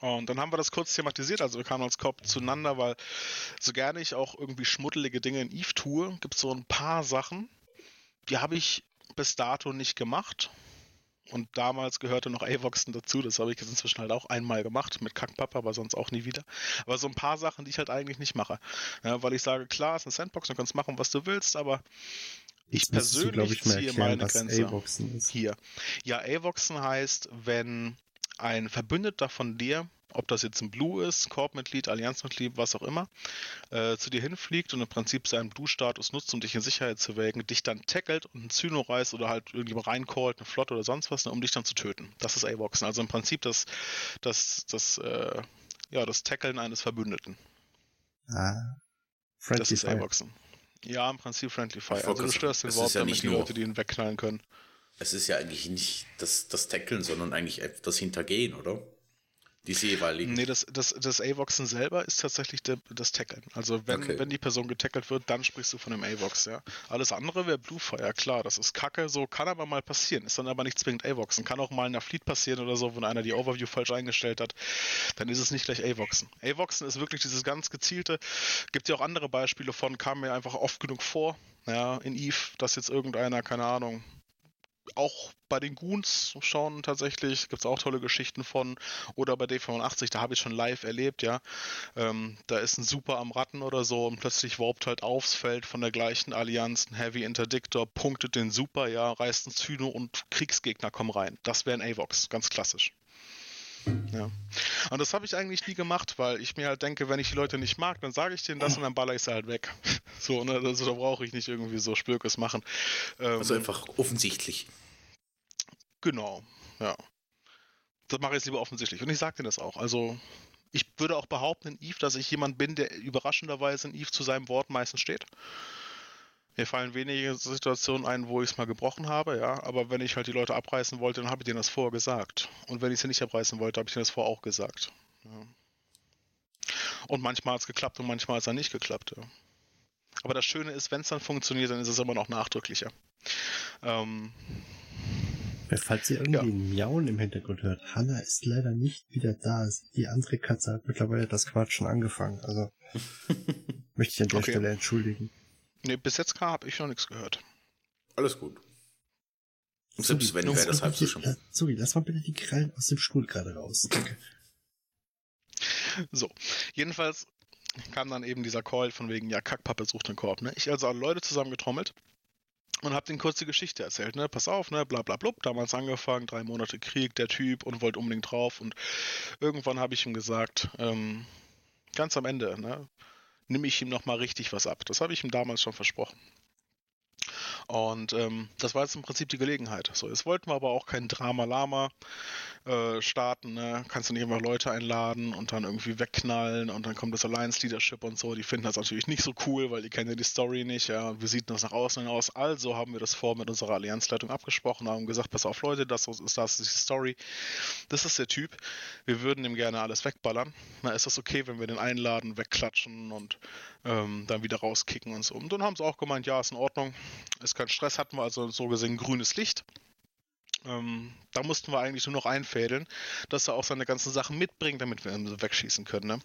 Und dann haben wir das kurz thematisiert, also wir kamen als Kopf zueinander, weil so gerne ich auch irgendwie schmuddelige Dinge in Eve tue, gibt es so ein paar Sachen, die habe ich bis dato nicht gemacht. Und damals gehörte noch Avoxen dazu. Das habe ich jetzt inzwischen halt auch einmal gemacht mit Kackpapa, aber sonst auch nie wieder. Aber so ein paar Sachen, die ich halt eigentlich nicht mache. Ja, weil ich sage, klar, es ist eine Sandbox, du kannst machen, was du willst, aber ich persönlich du, ich, ziehe meine Grenze hier. Ja, Avoxen heißt, wenn ein Verbündeter von dir ob das jetzt ein Blue ist, Korbmitglied, Allianzmitglied, was auch immer, äh, zu dir hinfliegt und im Prinzip seinen Blue-Status nutzt, um dich in Sicherheit zu wägen, dich dann tackelt und ein Zyno reißt oder halt irgendjemand reincallt, eine Flotte oder sonst was, ne, um dich dann zu töten. Das ist A-Boxen. Also im Prinzip das, das, das, äh, ja, das Tackeln eines Verbündeten. Ah. Friendly das ist A-Boxen. Ja, im Prinzip Friendly Fire. Also du störst den Warp, ja damit die Leute, die ihn wegknallen können. Es ist ja eigentlich nicht das, das Tackeln, sondern eigentlich das Hintergehen, oder? Diese jeweiligen. Nee, das, das, das A-Voxen selber ist tatsächlich de, das Tackeln. Also wenn, okay. wenn die Person getackelt wird, dann sprichst du von dem A-Vox, ja. Alles andere wäre Bluefire, klar, das ist Kacke, so kann aber mal passieren. Ist dann aber nicht zwingend A-Voxen. Kann auch mal in der Fleet passieren oder so, wenn einer die Overview falsch eingestellt hat, dann ist es nicht gleich A-Voxen. A-Voxen ist wirklich dieses ganz gezielte, gibt ja auch andere Beispiele von, kam mir einfach oft genug vor, ja, in Eve, dass jetzt irgendeiner, keine Ahnung, auch bei den Goons schon tatsächlich, gibt es auch tolle Geschichten von. Oder bei D85, da habe ich schon live erlebt, ja. Ähm, da ist ein Super am Ratten oder so und plötzlich warpt halt aufs Feld von der gleichen Allianz ein Heavy Interdictor, punktet den Super, ja, reißt ein Zyno und Kriegsgegner kommen rein. Das wäre ein Avox, ganz klassisch. Ja. Und das habe ich eigentlich nie gemacht, weil ich mir halt denke, wenn ich die Leute nicht mag, dann sage ich denen das und dann baller ich sie halt weg. So, ne? Also da brauche ich nicht irgendwie so Spürkes machen. Ähm, also einfach offensichtlich. Genau, ja. Das mache ich lieber offensichtlich. Und ich sage dir das auch. Also, ich würde auch behaupten in Eve, dass ich jemand bin, der überraschenderweise in Eve zu seinem Wort meistens steht. Mir fallen wenige Situationen ein, wo ich es mal gebrochen habe, ja, aber wenn ich halt die Leute abreißen wollte, dann habe ich denen das vorher gesagt. Und wenn ich sie nicht abreißen wollte, habe ich denen das vorher auch gesagt. Ja. Und manchmal hat es geklappt und manchmal hat es dann nicht geklappt. Ja. Aber das Schöne ist, wenn es dann funktioniert, dann ist es immer noch nachdrücklicher. Ähm, Falls ihr irgendwie ja. ein Miauen im Hintergrund hört, Hanna ist leider nicht wieder da. Die andere Katze hat mittlerweile das Quatschen angefangen. Also möchte ich an der okay. Stelle entschuldigen. Nee, bis jetzt habe ich noch nichts gehört. Alles gut. Selbst wenn, wäre das halb so schon. Sorry, lass mal bitte die Krallen aus dem Stuhl gerade raus. Danke. So, jedenfalls kam dann eben dieser Call von wegen, ja, Kackpappe sucht den Korb. Ne? Ich also alle Leute zusammengetrommelt und hab den kurz die Geschichte erzählt, ne? Pass auf, ne? Bla bla blub. Damals angefangen, drei Monate Krieg, der Typ und wollte unbedingt drauf. Und irgendwann habe ich ihm gesagt, ähm, Ganz am Ende, ne? Nimm ich ihm nochmal richtig was ab. Das habe ich ihm damals schon versprochen. Und ähm, das war jetzt im Prinzip die Gelegenheit. So, jetzt wollten wir aber auch kein Drama-Lama äh, starten. Ne? Kannst du nicht einfach Leute einladen und dann irgendwie wegknallen und dann kommt das Alliance Leadership und so. Die finden das natürlich nicht so cool, weil die kennen ja die Story nicht. Ja, wie sieht das nach außen aus? Also haben wir das vor mit unserer Allianzleitung abgesprochen, haben gesagt, pass auf Leute, das ist das ist die Story. Das ist der Typ. Wir würden ihm gerne alles wegballern. Na, ist das okay, wenn wir den einladen, wegklatschen und ähm, dann wieder rauskicken und so. Und dann haben sie auch gemeint, ja, ist in Ordnung, ist kein Stress, hatten wir also so gesehen grünes Licht. Ähm, da mussten wir eigentlich nur noch einfädeln, dass er auch seine ganzen Sachen mitbringt, damit wir ihn so wegschießen können. Ne?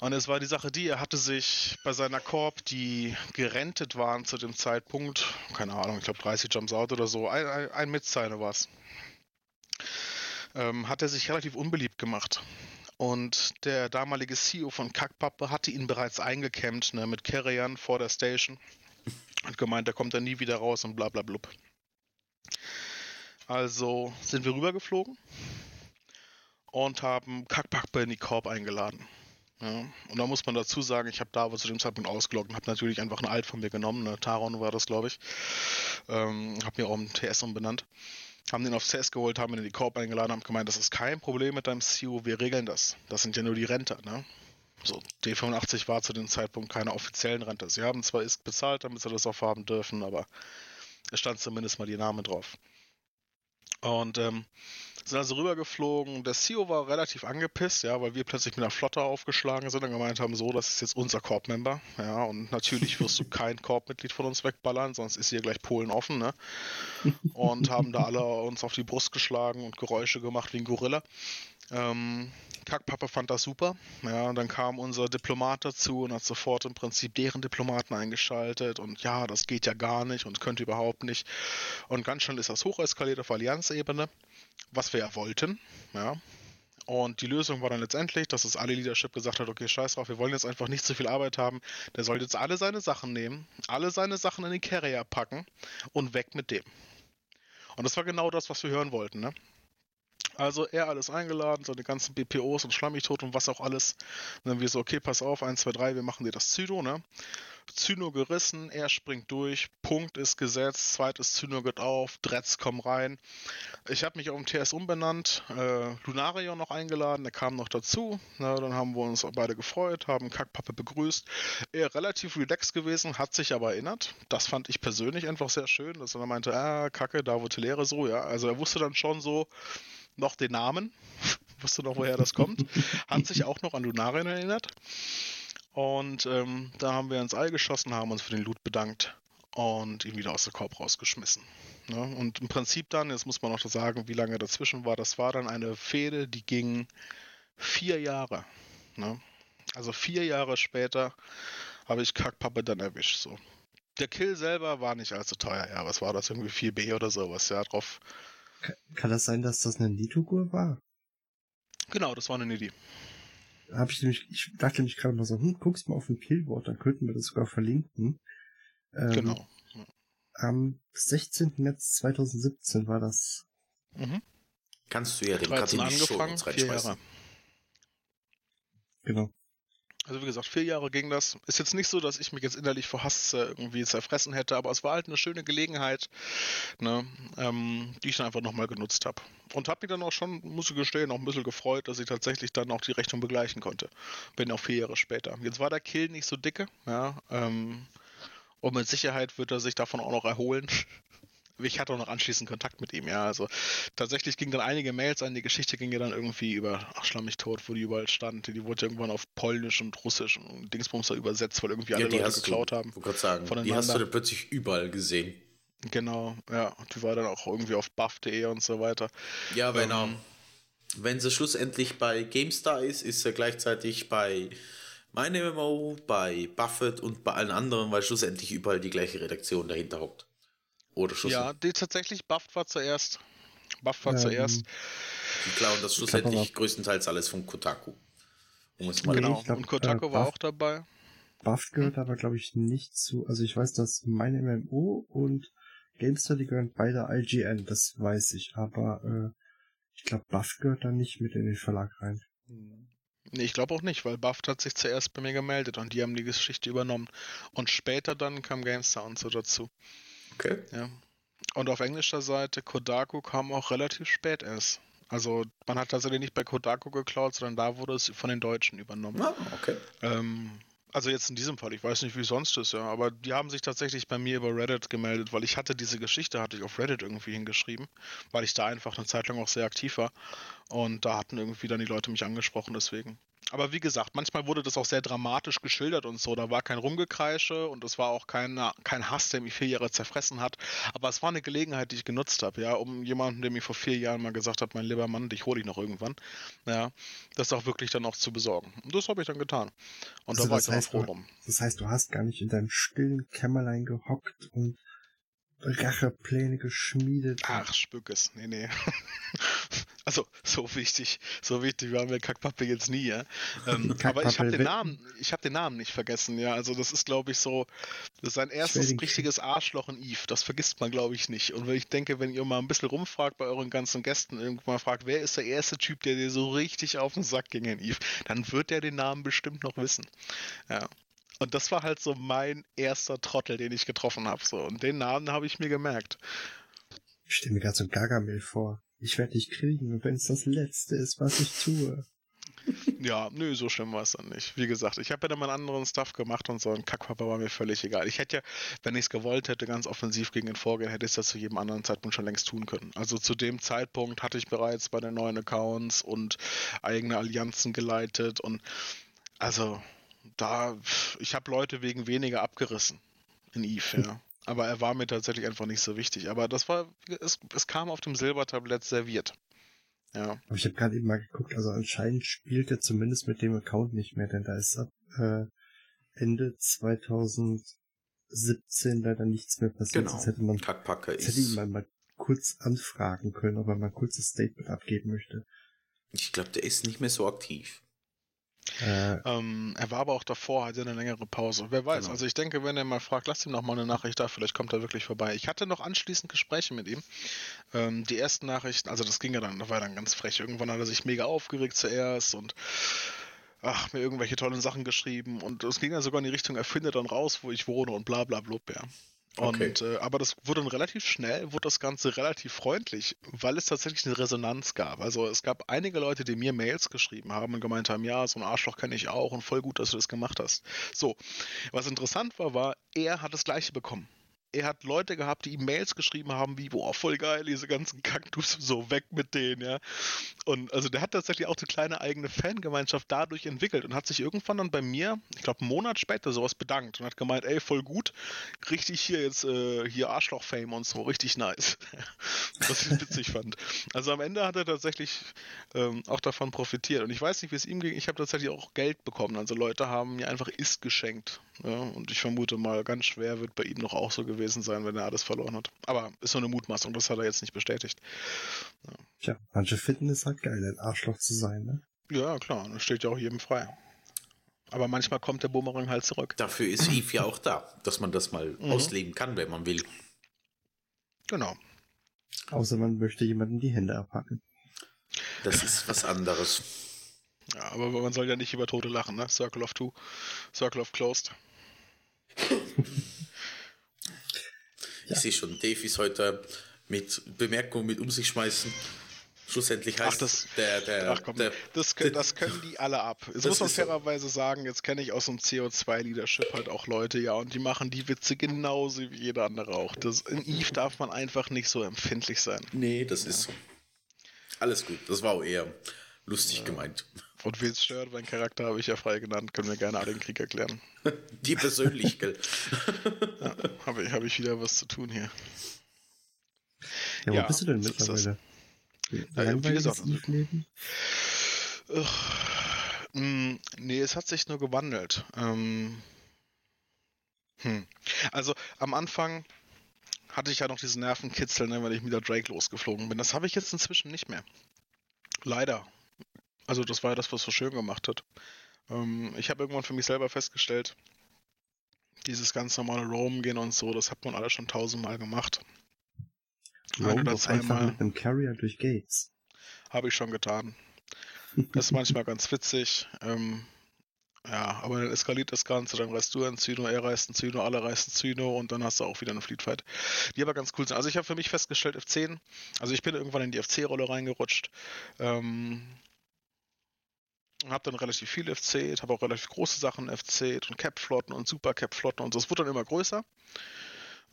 Und es war die Sache die, er hatte sich bei seiner Korb, die gerentet waren zu dem Zeitpunkt, keine Ahnung, ich glaube 30 Jumps Out oder so, ein, ein, ein Mitzeile war es, ähm, hat er sich relativ unbeliebt gemacht. Und der damalige CEO von Kackpappe hatte ihn bereits eingekämmt ne, mit Carriern vor der Station und gemeint, der kommt da nie wieder raus und bla bla blub. Also sind wir rübergeflogen und haben Kackpappe in die Korb eingeladen. Ja, und da muss man dazu sagen, ich habe da aber zu dem Zeitpunkt ausgeloggt und habe natürlich einfach ein Alt von mir genommen. Ne? Taron war das, glaube ich. Ähm, habe mir auch einen TS umbenannt haben den auf CS geholt, haben ihn in die Korb eingeladen, haben gemeint, das ist kein Problem mit deinem CEO, wir regeln das. Das sind ja nur die Renter, ne? So, D85 war zu dem Zeitpunkt keine offiziellen Rente. Sie haben zwar ISK bezahlt, damit sie das auch haben dürfen, aber es stand zumindest mal die Namen drauf. Und ähm, sind also rübergeflogen. Der CEO war relativ angepisst, ja, weil wir plötzlich mit einer Flotte aufgeschlagen sind und gemeint haben, so, das ist jetzt unser Korb-Member. Ja, und natürlich wirst du kein Korbmitglied von uns wegballern, sonst ist hier gleich Polen offen, ne? Und haben da alle uns auf die Brust geschlagen und Geräusche gemacht wie ein Gorilla. Ähm, Kackpapa fand das super. Ja, und dann kam unser Diplomat dazu und hat sofort im Prinzip deren Diplomaten eingeschaltet und ja, das geht ja gar nicht und könnte überhaupt nicht. Und ganz schnell ist das hocheskaliert auf Allianzebene, was wir ja wollten. Ja. Und die Lösung war dann letztendlich, dass das alle Leadership gesagt hat, okay, scheiß drauf, wir wollen jetzt einfach nicht zu viel Arbeit haben. Der soll jetzt alle seine Sachen nehmen, alle seine Sachen in den Carrier packen und weg mit dem. Und das war genau das, was wir hören wollten. Ne? Also er alles eingeladen, seine ganzen BPOs und Schlammigtot und was auch alles. Und dann wir so, okay, pass auf, 1, 2, 3, wir machen dir das Zyno, ne? Zyno gerissen, er springt durch, Punkt ist gesetzt, zweites Zyno geht auf, Dretz kommen rein. Ich habe mich auf dem TS umbenannt, äh, Lunarion noch eingeladen, der kam noch dazu. Na, dann haben wir uns beide gefreut, haben Kackpappe begrüßt. Er relativ relaxed gewesen, hat sich aber erinnert. Das fand ich persönlich einfach sehr schön, dass er meinte, ah, Kacke, da wo Telere so, ja. Also er wusste dann schon so, noch den Namen, wusste noch, woher das kommt, hat sich auch noch an Lunarien erinnert. Und ähm, da haben wir ins All geschossen, haben uns für den Loot bedankt und ihn wieder aus der Korb rausgeschmissen. Ne? Und im Prinzip dann, jetzt muss man noch sagen, wie lange dazwischen war, das war dann eine Fehde, die ging vier Jahre. Ne? Also vier Jahre später habe ich Kackpappe dann erwischt. So. Der Kill selber war nicht allzu teuer, ja, was war das, irgendwie 4B oder sowas, ja, drauf kann das sein, dass das eine Nitugur war? Genau, das war eine Nidi. Hab ich nämlich, ich dachte nämlich gerade mal so, hm, guckst mal auf ein Killboard, dann könnten wir das sogar verlinken. Ähm, genau. Am 16. März 2017 war das. Mhm. Kannst du ja dem Katrin angefangen, vier Jahre. Genau. Also wie gesagt, vier Jahre ging das. Ist jetzt nicht so, dass ich mich jetzt innerlich vor Hass äh, irgendwie zerfressen hätte, aber es war halt eine schöne Gelegenheit, ne, ähm, die ich dann einfach nochmal genutzt habe. Und habe mich dann auch schon, muss ich gestehen, auch ein bisschen gefreut, dass ich tatsächlich dann auch die Rechnung begleichen konnte. Bin auch vier Jahre später. Jetzt war der Kill nicht so dicke, ja, ähm, und mit Sicherheit wird er sich davon auch noch erholen ich hatte auch noch anschließend Kontakt mit ihm, ja. Also tatsächlich ging dann einige Mails an, die Geschichte ging ja dann irgendwie über, ach schlammig tot, wo die überall stand. Die wurde irgendwann auf Polnisch und Russisch und Dingsbums übersetzt, weil irgendwie alle ja, Leute geklaut du, haben. Ich sagen, die hast du dann plötzlich überall gesehen. Genau, ja. Die war dann auch irgendwie auf buff.de und so weiter. Ja, wenn ähm, wenn sie schlussendlich bei GameStar ist, ist sie gleichzeitig bei MyMMO, bei Buffett und bei allen anderen, weil schlussendlich überall die gleiche Redaktion dahinter hockt. Oder Schuss? Ja, die tatsächlich Buff war zuerst. Buff war ähm, zuerst. Die klauen das schlussendlich größtenteils alles von Kotaku. Um es mal genau, glaub, und Kotaku äh, war auch dabei. Buff gehört aber, glaube ich, nicht zu. Also ich weiß, dass meine MMO und GameStar, die gehören beide IGN, das weiß ich. Aber äh, ich glaube, Buff gehört da nicht mit in den Verlag rein. Hm. Nee, ich glaube auch nicht, weil Buffed hat sich zuerst bei mir gemeldet und die haben die Geschichte übernommen. Und später dann kam GameStar und so dazu. Okay. Ja. Und auf englischer Seite, Kodaku kam auch relativ spät erst. Also man hat tatsächlich nicht bei Kodaku geklaut, sondern da wurde es von den Deutschen übernommen. Ah, okay. Ähm, also jetzt in diesem Fall, ich weiß nicht, wie sonst ist, ja, aber die haben sich tatsächlich bei mir über Reddit gemeldet, weil ich hatte diese Geschichte, hatte ich auf Reddit irgendwie hingeschrieben, weil ich da einfach eine Zeit lang auch sehr aktiv war. Und da hatten irgendwie dann die Leute mich angesprochen, deswegen. Aber wie gesagt, manchmal wurde das auch sehr dramatisch geschildert und so. Da war kein Rumgekreische und es war auch kein, kein Hass, der mich vier Jahre zerfressen hat. Aber es war eine Gelegenheit, die ich genutzt habe, ja, um jemanden, der mir vor vier Jahren mal gesagt hat, mein lieber Mann, dich hole ich noch irgendwann, ja, das auch wirklich dann auch zu besorgen. Und das habe ich dann getan. Und also da war ich dann froh drum. Das heißt, du hast gar nicht in deinem stillen Kämmerlein gehockt und Rachepläne geschmiedet. Ach, Spückes. Nee, nee. also, so wichtig, so wichtig waren wir Kackpappe jetzt nie, ja. Ähm, aber ich habe den Namen, ich habe den Namen nicht vergessen, ja. Also, das ist, glaube ich, so, das ist sein erstes richtiges Arschloch in Eve. Das vergisst man, glaube ich, nicht. Und wenn ich denke, wenn ihr mal ein bisschen rumfragt bei euren ganzen Gästen, irgendwann mal fragt, wer ist der erste Typ, der dir so richtig auf den Sack ging in Eve, dann wird er den Namen bestimmt noch wissen. Ja. Und das war halt so mein erster Trottel, den ich getroffen habe. So. Und den Namen habe ich mir gemerkt. Ich stelle mir gerade so Gargamel vor. Ich werde dich kriegen, wenn es das Letzte ist, was ich tue. Ja, nö, so schlimm war es dann nicht. Wie gesagt, ich habe ja dann mal einen anderen Stuff gemacht und so ein Kackpapa war mir völlig egal. Ich hätte ja, wenn ich es gewollt hätte, ganz offensiv gegen ihn vorgehen, hätte ich das zu jedem anderen Zeitpunkt schon längst tun können. Also zu dem Zeitpunkt hatte ich bereits bei den neuen Accounts und eigene Allianzen geleitet und also da, ich habe Leute wegen weniger abgerissen in Eve, ja. Aber er war mir tatsächlich einfach nicht so wichtig. Aber das war, es, es kam auf dem Silbertablett serviert. Ja. Aber ich habe gerade eben mal geguckt, also anscheinend spielt er zumindest mit dem Account nicht mehr, denn da ist ab äh, Ende 2017 leider nichts mehr passiert. Genau. Sonst hätte man, Kackpacke ist... hätte ihn mal, mal kurz anfragen können, ob er mal ein kurzes Statement abgeben möchte. Ich glaube, der ist nicht mehr so aktiv. Äh, ähm, er war aber auch davor, hatte eine längere Pause. Wer weiß. Genau. Also ich denke, wenn er mal fragt, lasst ihm noch mal eine Nachricht da, vielleicht kommt er wirklich vorbei. Ich hatte noch anschließend Gespräche mit ihm. Ähm, die ersten Nachrichten, also das ging ja dann, da war dann ganz frech. Irgendwann hat er sich mega aufgeregt zuerst und ach, mir irgendwelche tollen Sachen geschrieben und es ging ja sogar in die Richtung, er findet dann raus, wo ich wohne und bla bla blub, ja. Okay. Und, äh, aber das wurde dann relativ schnell, wurde das Ganze relativ freundlich, weil es tatsächlich eine Resonanz gab. Also es gab einige Leute, die mir Mails geschrieben haben und gemeint haben, ja, so ein Arschloch kenne ich auch und voll gut, dass du das gemacht hast. So, was interessant war, war, er hat das gleiche bekommen er hat Leute gehabt, die ihm Mails geschrieben haben, wie, boah, voll geil, diese ganzen Kaktus, so weg mit denen, ja. Und also der hat tatsächlich auch eine kleine eigene Fangemeinschaft dadurch entwickelt und hat sich irgendwann dann bei mir, ich glaube einen Monat später, sowas bedankt und hat gemeint, ey, voll gut, richtig hier jetzt, äh, hier Arschloch-Fame und so, richtig nice. Was ich witzig fand. Also am Ende hat er tatsächlich ähm, auch davon profitiert. Und ich weiß nicht, wie es ihm ging, ich habe tatsächlich auch Geld bekommen. Also Leute haben mir einfach Ist geschenkt. Ja? Und ich vermute mal, ganz schwer wird bei ihm noch auch so gewesen sein, wenn er alles verloren hat. Aber ist so eine Mutmaßung, das hat er jetzt nicht bestätigt. Ja. Tja, manche finden es halt geil, ein Arschloch zu sein, ne? Ja, klar, das steht ja auch jedem frei. Aber manchmal kommt der Bumerang halt zurück. Dafür ist Eve ja auch da, dass man das mal mhm. ausleben kann, wenn man will. Genau. Außer man möchte jemanden die Hände abhacken. Das ist was anderes. Ja, aber man soll ja nicht über Tote lachen, ne? Circle of Two, Circle of Closed. Ich sehe schon, Dave ist heute mit Bemerkungen mit um sich schmeißen. Schlussendlich heißt ach, das, der, der, ach komm, der, das, können, das können die alle ab. Jetzt muss man fairerweise so. sagen, jetzt kenne ich aus dem CO2-Leadership halt auch Leute, ja, und die machen die Witze genauso wie jeder andere auch. Das, in Eve darf man einfach nicht so empfindlich sein. Nee, das ja. ist so. Alles gut, das war auch eher lustig ja. gemeint. Und wen es stört, mein Charakter habe ich ja frei genannt, können wir gerne alle den Krieg erklären. Die persönlich, gell? ja, habe ich, hab ich wieder was zu tun hier. Ja, wo ja, bist du denn mittlerweile? Ja, wie gesagt, also, Leben? Mm, nee, es hat sich nur gewandelt. Ähm, hm. Also am Anfang hatte ich ja noch diesen Nervenkitzel, ne, wenn ich mit der Drake losgeflogen bin. Das habe ich jetzt inzwischen nicht mehr. Leider. Also das war ja das, was so schön gemacht hat. Ähm, ich habe irgendwann für mich selber festgestellt, dieses ganz normale Roam gehen und so, das hat man alle schon tausendmal gemacht. Roam doch einfach mit einem Carrier durch Gates. Habe ich schon getan. Das ist manchmal ganz witzig. Ähm, ja, aber dann eskaliert das Ganze, dann reist du ein Zyno, er reist ein Zyno, alle reisen Zyno und dann hast du auch wieder eine Fleetfight. Die aber ganz cool sind. Also ich habe für mich festgestellt, F10, also ich bin irgendwann in die FC-Rolle reingerutscht. Ähm, habe dann relativ viel FC, habe auch relativ große Sachen FC und Cap-Flotten und Super-Cap-Flotten und das wurde dann immer größer.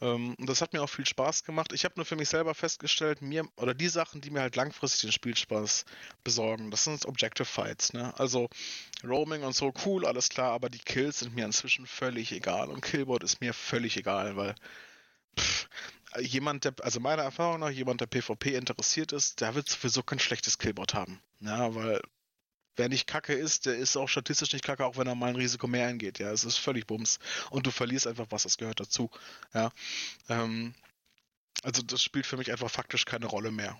Ähm, und das hat mir auch viel Spaß gemacht. Ich habe nur für mich selber festgestellt, mir oder die Sachen, die mir halt langfristig den Spielspaß besorgen, das sind Objective Fights. Ne? Also Roaming und so, cool, alles klar, aber die Kills sind mir inzwischen völlig egal und Killboard ist mir völlig egal, weil pff, jemand, der, also meiner Erfahrung nach, jemand, der PvP interessiert ist, der wird sowieso kein schlechtes Killboard haben. Ja, weil wer nicht kacke ist, der ist auch statistisch nicht kacke, auch wenn er mal ein Risiko mehr eingeht. Ja, es ist völlig Bums. Und du verlierst einfach was, das gehört dazu. Ja. Ähm, also das spielt für mich einfach faktisch keine Rolle mehr.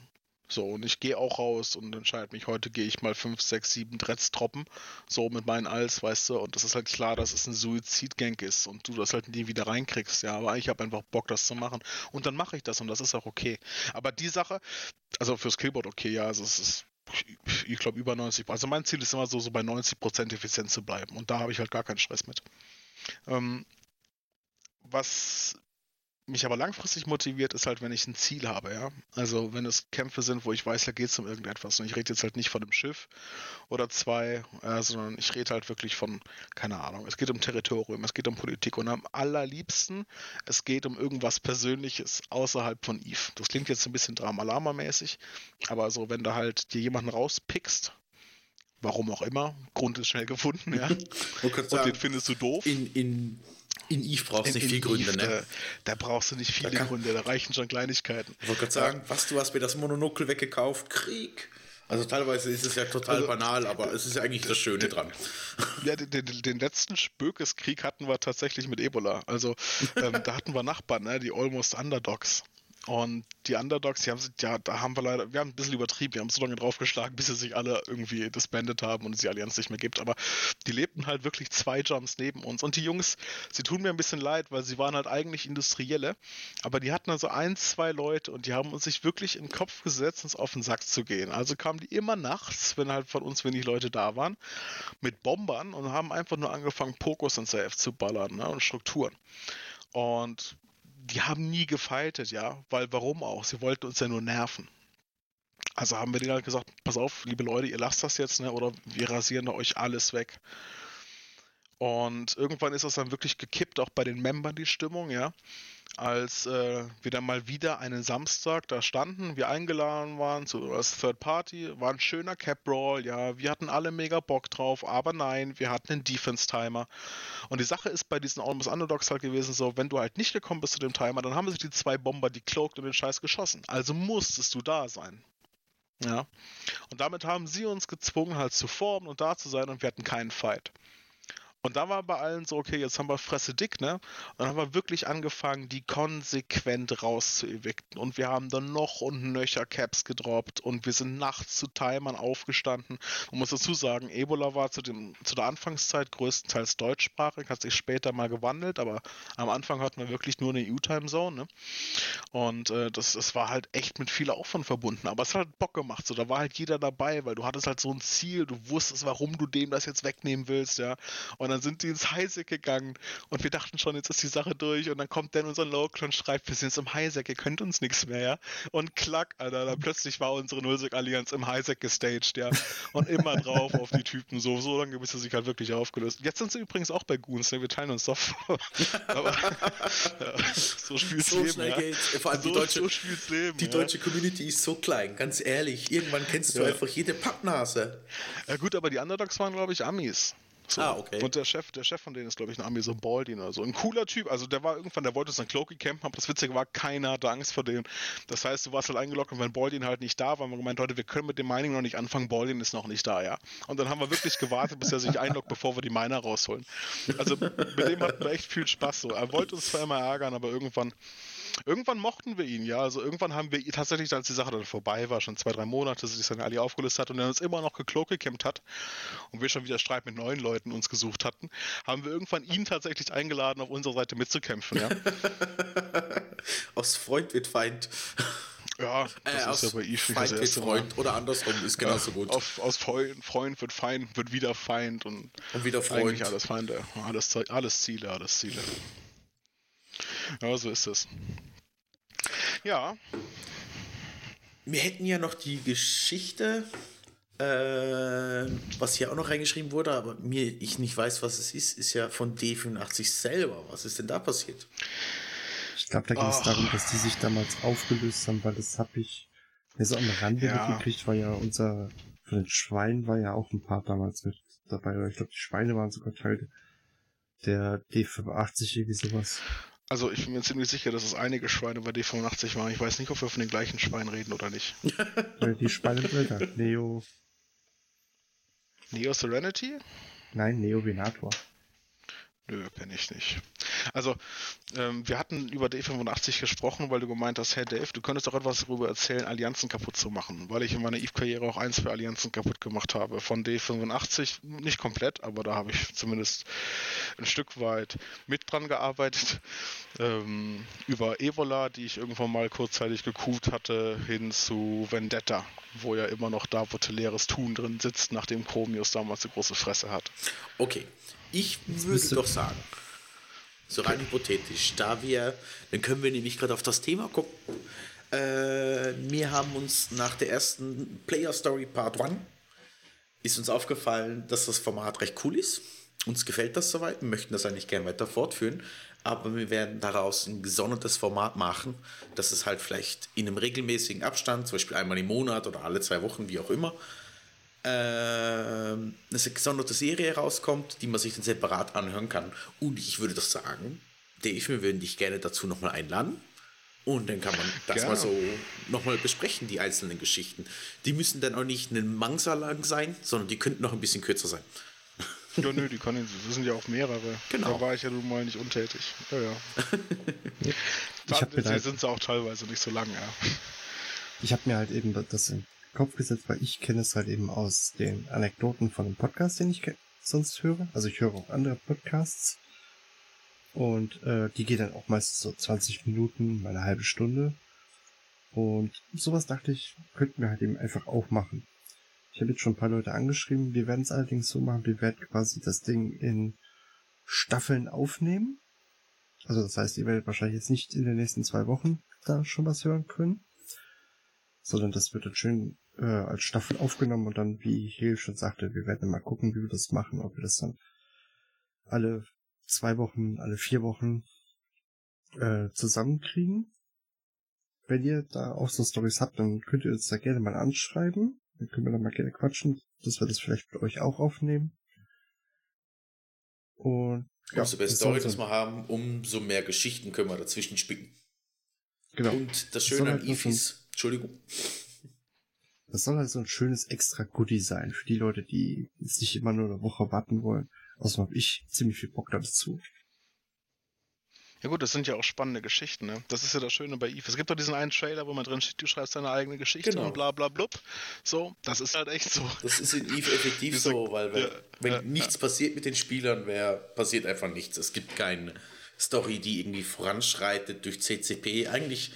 So, und ich gehe auch raus und entscheide mich, heute gehe ich mal 5, 6, 7 Dretz troppen, so mit meinen Alls, weißt du, und das ist halt klar, dass es ein Suizidgang ist und du das halt nie wieder reinkriegst, ja, aber ich habe einfach Bock, das zu machen und dann mache ich das und das ist auch okay. Aber die Sache, also fürs Killboard okay, ja, also es ist ich glaube über 90%, also mein Ziel ist immer so, so bei 90% effizient zu bleiben und da habe ich halt gar keinen Stress mit. Ähm, was mich aber langfristig motiviert, ist halt, wenn ich ein Ziel habe, ja. Also wenn es Kämpfe sind, wo ich weiß, da geht es um irgendetwas. Und ich rede jetzt halt nicht von einem Schiff oder zwei, äh, sondern ich rede halt wirklich von, keine Ahnung, es geht um Territorium, es geht um Politik und am allerliebsten, es geht um irgendwas Persönliches außerhalb von Eve. Das klingt jetzt ein bisschen Drama-Lama-mäßig, aber so, wenn du halt dir jemanden rauspickst, warum auch immer, Grund ist schnell gefunden, ja. und sagen, den findest du doof. In, in in Eve brauchst du nicht viele Gründe, Eve, ne? Da, da, brauchst du nicht viele da kann, Gründe, da reichen schon Kleinigkeiten. Ich wollte gerade sagen, ja. was, du hast mir das Mononokel weggekauft, Krieg. Also teilweise ist es ja total also, banal, aber es ist ja eigentlich das Schöne dran. Ja, den, den, den letzten Spökeskrieg hatten wir tatsächlich mit Ebola. Also ähm, da hatten wir Nachbarn, ne, die Almost Underdogs. Und die Underdogs, die haben ja, da haben wir leider, wir haben ein bisschen übertrieben, wir haben so lange draufgeschlagen, bis sie sich alle irgendwie disbanded haben und es die Allianz nicht mehr gibt. Aber die lebten halt wirklich zwei Jumps neben uns. Und die Jungs, sie tun mir ein bisschen leid, weil sie waren halt eigentlich Industrielle, aber die hatten also ein, zwei Leute und die haben uns sich wirklich in den Kopf gesetzt, uns auf den Sack zu gehen. Also kamen die immer nachts, wenn halt von uns wenig Leute da waren, mit Bombern und haben einfach nur angefangen, Pokos und Safe zu ballern ne, und Strukturen. Und die haben nie gefaltet, ja, weil warum auch? Sie wollten uns ja nur nerven. Also haben wir denen halt gesagt, pass auf, liebe Leute, ihr lasst das jetzt, ne, oder wir rasieren euch alles weg. Und irgendwann ist das dann wirklich gekippt, auch bei den Membern die Stimmung, ja als äh, wir dann mal wieder einen Samstag da standen, wir eingeladen waren zu als Third Party, war ein schöner Cap Brawl, ja, wir hatten alle mega Bock drauf, aber nein, wir hatten einen Defense Timer. Und die Sache ist bei diesen Almost Underdogs halt gewesen so, wenn du halt nicht gekommen bist zu dem Timer, dann haben sich die zwei Bomber die cloaked und den Scheiß geschossen. Also musstest du da sein. Ja. Und damit haben sie uns gezwungen halt zu formen und da zu sein und wir hatten keinen Fight. Und da war bei allen so, okay, jetzt haben wir Fresse dick, ne? Und dann haben wir wirklich angefangen, die konsequent rauszuevicten. Und wir haben dann noch und nöcher Caps gedroppt und wir sind nachts zu Timern aufgestanden. Man muss dazu sagen, Ebola war zu, dem, zu der Anfangszeit größtenteils deutschsprachig, hat sich später mal gewandelt, aber am Anfang hatten wir wirklich nur eine EU-Time-Zone, ne? Und äh, das, das war halt echt mit viel Aufwand verbunden. Aber es hat halt Bock gemacht. So, da war halt jeder dabei, weil du hattest halt so ein Ziel, du wusstest, warum du dem das jetzt wegnehmen willst, ja. Und dann sind die ins Highsec gegangen und wir dachten schon, jetzt ist die Sache durch und dann kommt dann unser Local und schreibt, wir sind jetzt im Highsec, ihr könnt uns nichts mehr, ja. Und klack, Alter, dann plötzlich war unsere Nullsec-Allianz im Highsec gestaged, ja. Und immer drauf auf die Typen, so, so lange bis sie sich halt wirklich aufgelöst. Jetzt sind sie übrigens auch bei Goons, ne? wir teilen uns Software. Aber ja, so spielt's so Leben, ja. Geht's. Vor allem so, die deutsche, so Leben, die ja. deutsche Community ist so klein, ganz ehrlich. Irgendwann kennst du ja. einfach jede Pappnase. Ja gut, aber die Underdogs waren, glaube ich, Amis. So. Ah, okay. Und der Chef, der Chef von denen ist, glaube ich, ein Ami, so ein Baldin oder so. Ein cooler Typ. Also der war irgendwann, der wollte sein Cloaky campen, aber das Witzige war, keiner hatte Angst vor dem. Das heißt, du warst halt eingeloggt und wenn Baldin halt nicht da war, haben wir gemeint, Leute, wir können mit dem Mining noch nicht anfangen, Baldin ist noch nicht da, ja. Und dann haben wir wirklich gewartet, bis er sich einloggt, bevor wir die Miner rausholen. Also mit dem hatten wir echt viel Spaß so. Er wollte uns zwar immer ärgern, aber irgendwann Irgendwann mochten wir ihn, ja. Also irgendwann haben wir tatsächlich, als die Sache dann vorbei war, schon zwei, drei Monate, sich dann Ali aufgelöst hat und er uns immer noch gekloak gecampt hat und wir schon wieder Streit mit neuen Leuten uns gesucht hatten, haben wir irgendwann ihn tatsächlich eingeladen, auf unserer Seite mitzukämpfen, ja. Aus Freund wird Feind. Ja, das äh, ist ja bei Eve Feind das erste Freund oder andersrum ist genauso ja, gut. Auf, aus Freund, Freund wird Feind, wird wieder Feind und, und wieder Freund. Eigentlich alles Feinde, alles, alles Ziele, alles Ziele. Ja, so ist es. Ja. Wir hätten ja noch die Geschichte, äh, was hier auch noch reingeschrieben wurde, aber mir ich nicht weiß, was es ist, ist ja von D85 selber. Was ist denn da passiert? Ich glaube, da ging es darum, dass die sich damals aufgelöst haben, weil das habe ich mir so am Rande ja. mitgekriegt, war ja unser, von den Schweinen war ja auch ein paar damals mit dabei, oder ich glaube, die Schweine waren sogar Teil der D85, irgendwie sowas. Also ich bin mir ziemlich sicher, dass es einige Schweine bei D85 waren. Ich weiß nicht, ob wir von den gleichen Schweinen reden oder nicht. die Schweinebilder. Neo. Neo Serenity? Nein, Neo Venator. Nö, kenne ich nicht. Also, ähm, wir hatten über D85 gesprochen, weil du gemeint hast, hey Dave, du könntest doch etwas darüber erzählen, Allianzen kaputt zu machen, weil ich in meiner Eve-Karriere auch eins für Allianzen kaputt gemacht habe. Von D85, nicht komplett, aber da habe ich zumindest ein Stück weit mit dran gearbeitet. Ähm, über Evola, die ich irgendwann mal kurzzeitig gekuht hatte, hin zu Vendetta, wo ja immer noch da leeres Tun drin sitzt, nachdem Chromius damals eine große Fresse hat. Okay. Ich würde doch sagen, so rein hypothetisch, da wir, dann können wir nämlich gerade auf das Thema gucken. Äh, wir haben uns nach der ersten Player Story Part 1 ist uns aufgefallen, dass das Format recht cool ist. Uns gefällt das soweit, wir möchten das eigentlich gerne weiter fortführen, aber wir werden daraus ein gesondertes Format machen, dass es halt vielleicht in einem regelmäßigen Abstand, zum Beispiel einmal im Monat oder alle zwei Wochen, wie auch immer, eine gesonderte Serie rauskommt, die man sich dann separat anhören kann. Und ich würde doch sagen, Dave, wir würden dich gerne dazu nochmal einladen. Und dann kann man das ja. mal so nochmal besprechen, die einzelnen Geschichten. Die müssen dann auch nicht einen Mangsa lang sein, sondern die könnten noch ein bisschen kürzer sein. Ja, nö, die können, das sind ja auch mehrere. Genau. Da war ich ja nun mal nicht untätig. Ja, ja. ich hab mir sind sie auch teilweise nicht so lang, ja. Ich habe mir halt eben das Kopf gesetzt, weil ich kenne es halt eben aus den Anekdoten von dem Podcast, den ich sonst höre. Also ich höre auch andere Podcasts. Und äh, die gehen dann auch meistens so 20 Minuten, mal eine halbe Stunde. Und sowas dachte ich, könnten wir halt eben einfach auch machen. Ich habe jetzt schon ein paar Leute angeschrieben. Wir werden es allerdings so machen, wir werden quasi das Ding in Staffeln aufnehmen. Also das heißt, ihr werdet wahrscheinlich jetzt nicht in den nächsten zwei Wochen da schon was hören können. Sondern das wird dann schön äh, als Staffel aufgenommen und dann, wie Hel schon sagte, wir werden mal gucken, wie wir das machen, ob wir das dann alle zwei Wochen, alle vier Wochen äh, zusammenkriegen. Wenn ihr da auch so Stories habt, dann könnt ihr uns da gerne mal anschreiben. Dann können wir da mal gerne quatschen, dass wir das vielleicht mit euch auch aufnehmen. Und ja, umso mehr Storys wir haben, umso mehr Geschichten können wir dazwischen spicken. Genau. Und das Schöne an halt ist, Entschuldigung, das soll halt so ein schönes extra Goodie sein für die Leute, die jetzt nicht immer nur eine Woche warten wollen. Außerdem habe ich ziemlich viel Bock dazu. Ja gut, das sind ja auch spannende Geschichten, ne? Das ist ja das Schöne bei Eve. Es gibt doch diesen einen Trailer, wo man drin steht, du schreibst deine eigene Geschichte genau. und bla bla blub. So, das ist halt echt so. Das ist in Eve effektiv so, weil wenn, ja, wenn ja, nichts ja. passiert mit den Spielern, wär, passiert einfach nichts. Es gibt keine Story, die irgendwie voranschreitet durch CCP. Eigentlich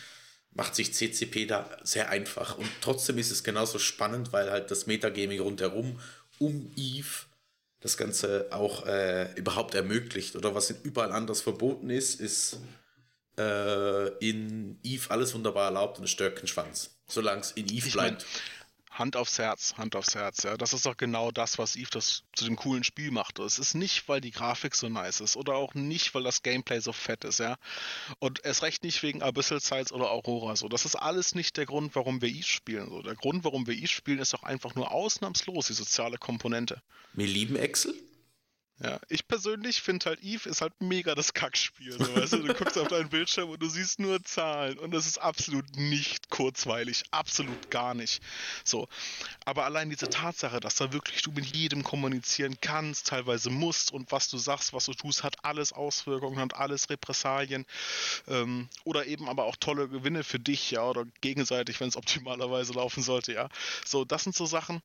macht sich CCP da sehr einfach. Und trotzdem ist es genauso spannend, weil halt das Metagaming rundherum um Eve das Ganze auch äh, überhaupt ermöglicht. Oder was überall anders verboten ist, ist äh, in Eve alles wunderbar erlaubt und ein Störkenschwanz. Solange es in Eve ich bleibt. Mein, Hand aufs Herz, Hand aufs Herz, ja. Das ist doch genau das, was Eve das zu dem coolen Spiel macht. Es ist nicht, weil die Grafik so nice ist oder auch nicht, weil das Gameplay so fett ist, ja. Und erst recht nicht wegen Abyssal Sides oder Aurora, so. Das ist alles nicht der Grund, warum wir Eve spielen, so. Der Grund, warum wir Eve spielen, ist doch einfach nur ausnahmslos die soziale Komponente. Wir lieben Excel? Ja, ich persönlich finde halt Eve ist halt mega das Kackspiel. So, weißt du? du guckst auf deinen Bildschirm und du siehst nur Zahlen und das ist absolut nicht kurzweilig, absolut gar nicht. So, aber allein diese Tatsache, dass da wirklich du mit jedem kommunizieren kannst, teilweise musst und was du sagst, was du tust, hat alles Auswirkungen, hat alles Repressalien ähm, oder eben aber auch tolle Gewinne für dich, ja, oder gegenseitig, wenn es optimalerweise laufen sollte, ja. So, das sind so Sachen,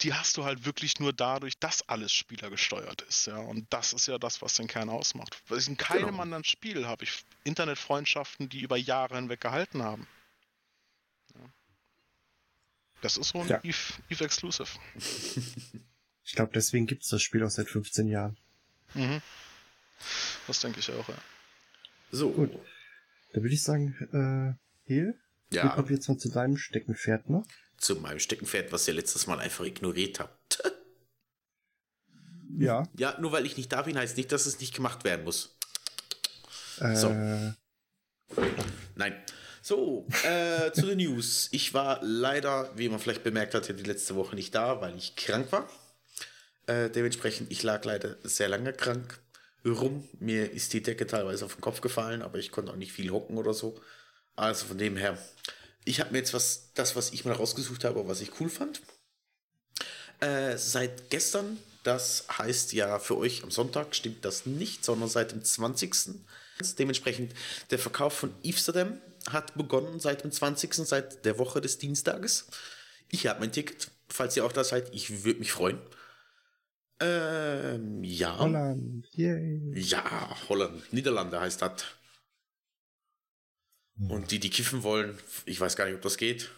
die hast du halt wirklich nur dadurch, dass alles spielergesteuert ist. Ja? Und das ist ja das, was den Kern ausmacht. In keinem genau. anderen Spiel habe ich Internetfreundschaften, die über Jahre hinweg gehalten haben. Das ist so ein ja. Eve, Eve Exclusive. Ich glaube, deswegen gibt es das Spiel auch seit 15 Jahren. Mhm. Das denke ich auch, ja. So. Gut. Da würde ich sagen, äh, hier, ja. kommen wir jetzt mal zu deinem Steckenpferd, ne? Zu meinem Steckenpferd, was ihr letztes Mal einfach ignoriert habt. ja. Ja, nur weil ich nicht da bin, heißt nicht, dass es nicht gemacht werden muss. Äh, so. Nein. So, äh, zu den News. Ich war leider, wie man vielleicht bemerkt hat, die letzte Woche nicht da, weil ich krank war. Äh, dementsprechend, ich lag leider sehr lange krank rum. Mir ist die Decke teilweise auf den Kopf gefallen, aber ich konnte auch nicht viel hocken oder so. Also von dem her, ich habe mir jetzt was, das, was ich mal rausgesucht habe, was ich cool fand. Äh, seit gestern, das heißt ja für euch am Sonntag, stimmt das nicht, sondern seit dem 20. Dementsprechend der Verkauf von Amsterdam hat begonnen seit dem 20. seit der Woche des Dienstages. Ich habe mein Ticket, falls ihr auch da seid. Ich würde mich freuen. Ähm, ja. Holland, yay. Ja, Holland. Niederlande heißt das. Und die, die kiffen wollen, ich weiß gar nicht, ob das geht.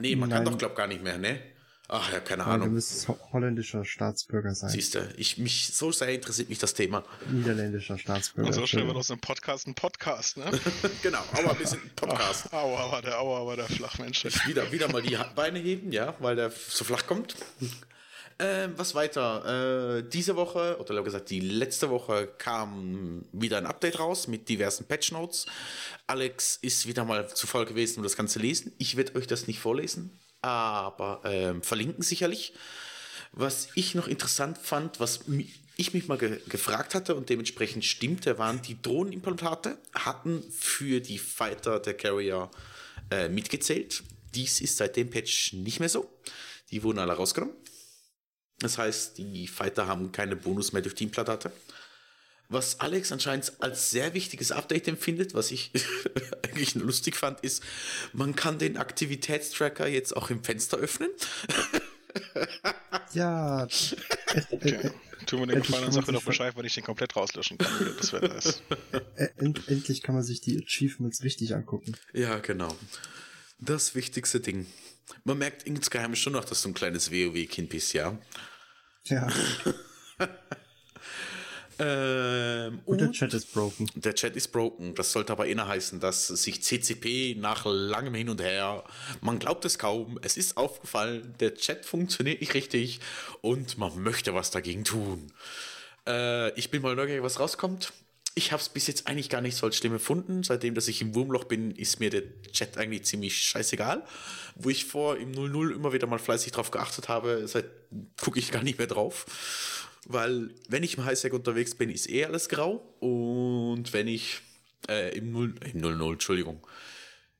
Nee, man Nein. kann doch, glaub gar nicht mehr, ne? Ach ja, keine Ahnung. Du müsstest holländischer Staatsbürger sein. Siehst du, ich, mich, so sehr interessiert mich das Thema. Niederländischer Staatsbürger. Und so stellen wir aus einem Podcast einen Podcast, ne? genau, aber wir sind ein Podcast. Ach, aua, war der, aua, war der Flachmensch. Wieder, wieder mal die Beine heben, ja, weil der so flach kommt. Ähm, was weiter? Äh, diese Woche, oder gesagt, die letzte Woche kam wieder ein Update raus mit diversen Patch Notes. Alex ist wieder mal zu voll gewesen, um das Ganze zu lesen. Ich werde euch das nicht vorlesen aber ähm, verlinken sicherlich. Was ich noch interessant fand, was ich mich mal ge gefragt hatte und dementsprechend stimmte, waren die Drohnenimplantate, hatten für die Fighter der Carrier äh, mitgezählt. Dies ist seit dem Patch nicht mehr so. Die wurden alle rausgenommen. Das heißt, die Fighter haben keine Bonus mehr durch die Implantate. Was Alex anscheinend als sehr wichtiges Update empfindet, was ich eigentlich lustig fand, ist, man kann den Aktivitätstracker jetzt auch im Fenster öffnen. ja. Okay. Tun wir den Gefallen und sag mir doch Bescheid, wenn ich den komplett rauslöschen kann. Das wäre nice. End endlich kann man sich die Achievements richtig angucken. Ja, genau. Das wichtigste Ding. Man merkt insgeheim schon noch, dass du ein kleines WoW-Kind bist, ja? Ja. Ähm, und, und, der Chat ist broken. Der Chat ist broken. Das sollte aber inner heißen, dass sich CCP nach langem Hin und Her, man glaubt es kaum, es ist aufgefallen, der Chat funktioniert nicht richtig und man möchte was dagegen tun. Äh, ich bin mal neugierig, was rauskommt. Ich habe es bis jetzt eigentlich gar nicht so als schlimm empfunden. Seitdem, dass ich im Wurmloch bin, ist mir der Chat eigentlich ziemlich scheißegal. Wo ich vor im 00 immer wieder mal fleißig drauf geachtet habe, seit gucke ich gar nicht mehr drauf. Weil, wenn ich im Highsec unterwegs bin, ist eh alles grau. Und wenn ich äh, im 0, im 00, Entschuldigung,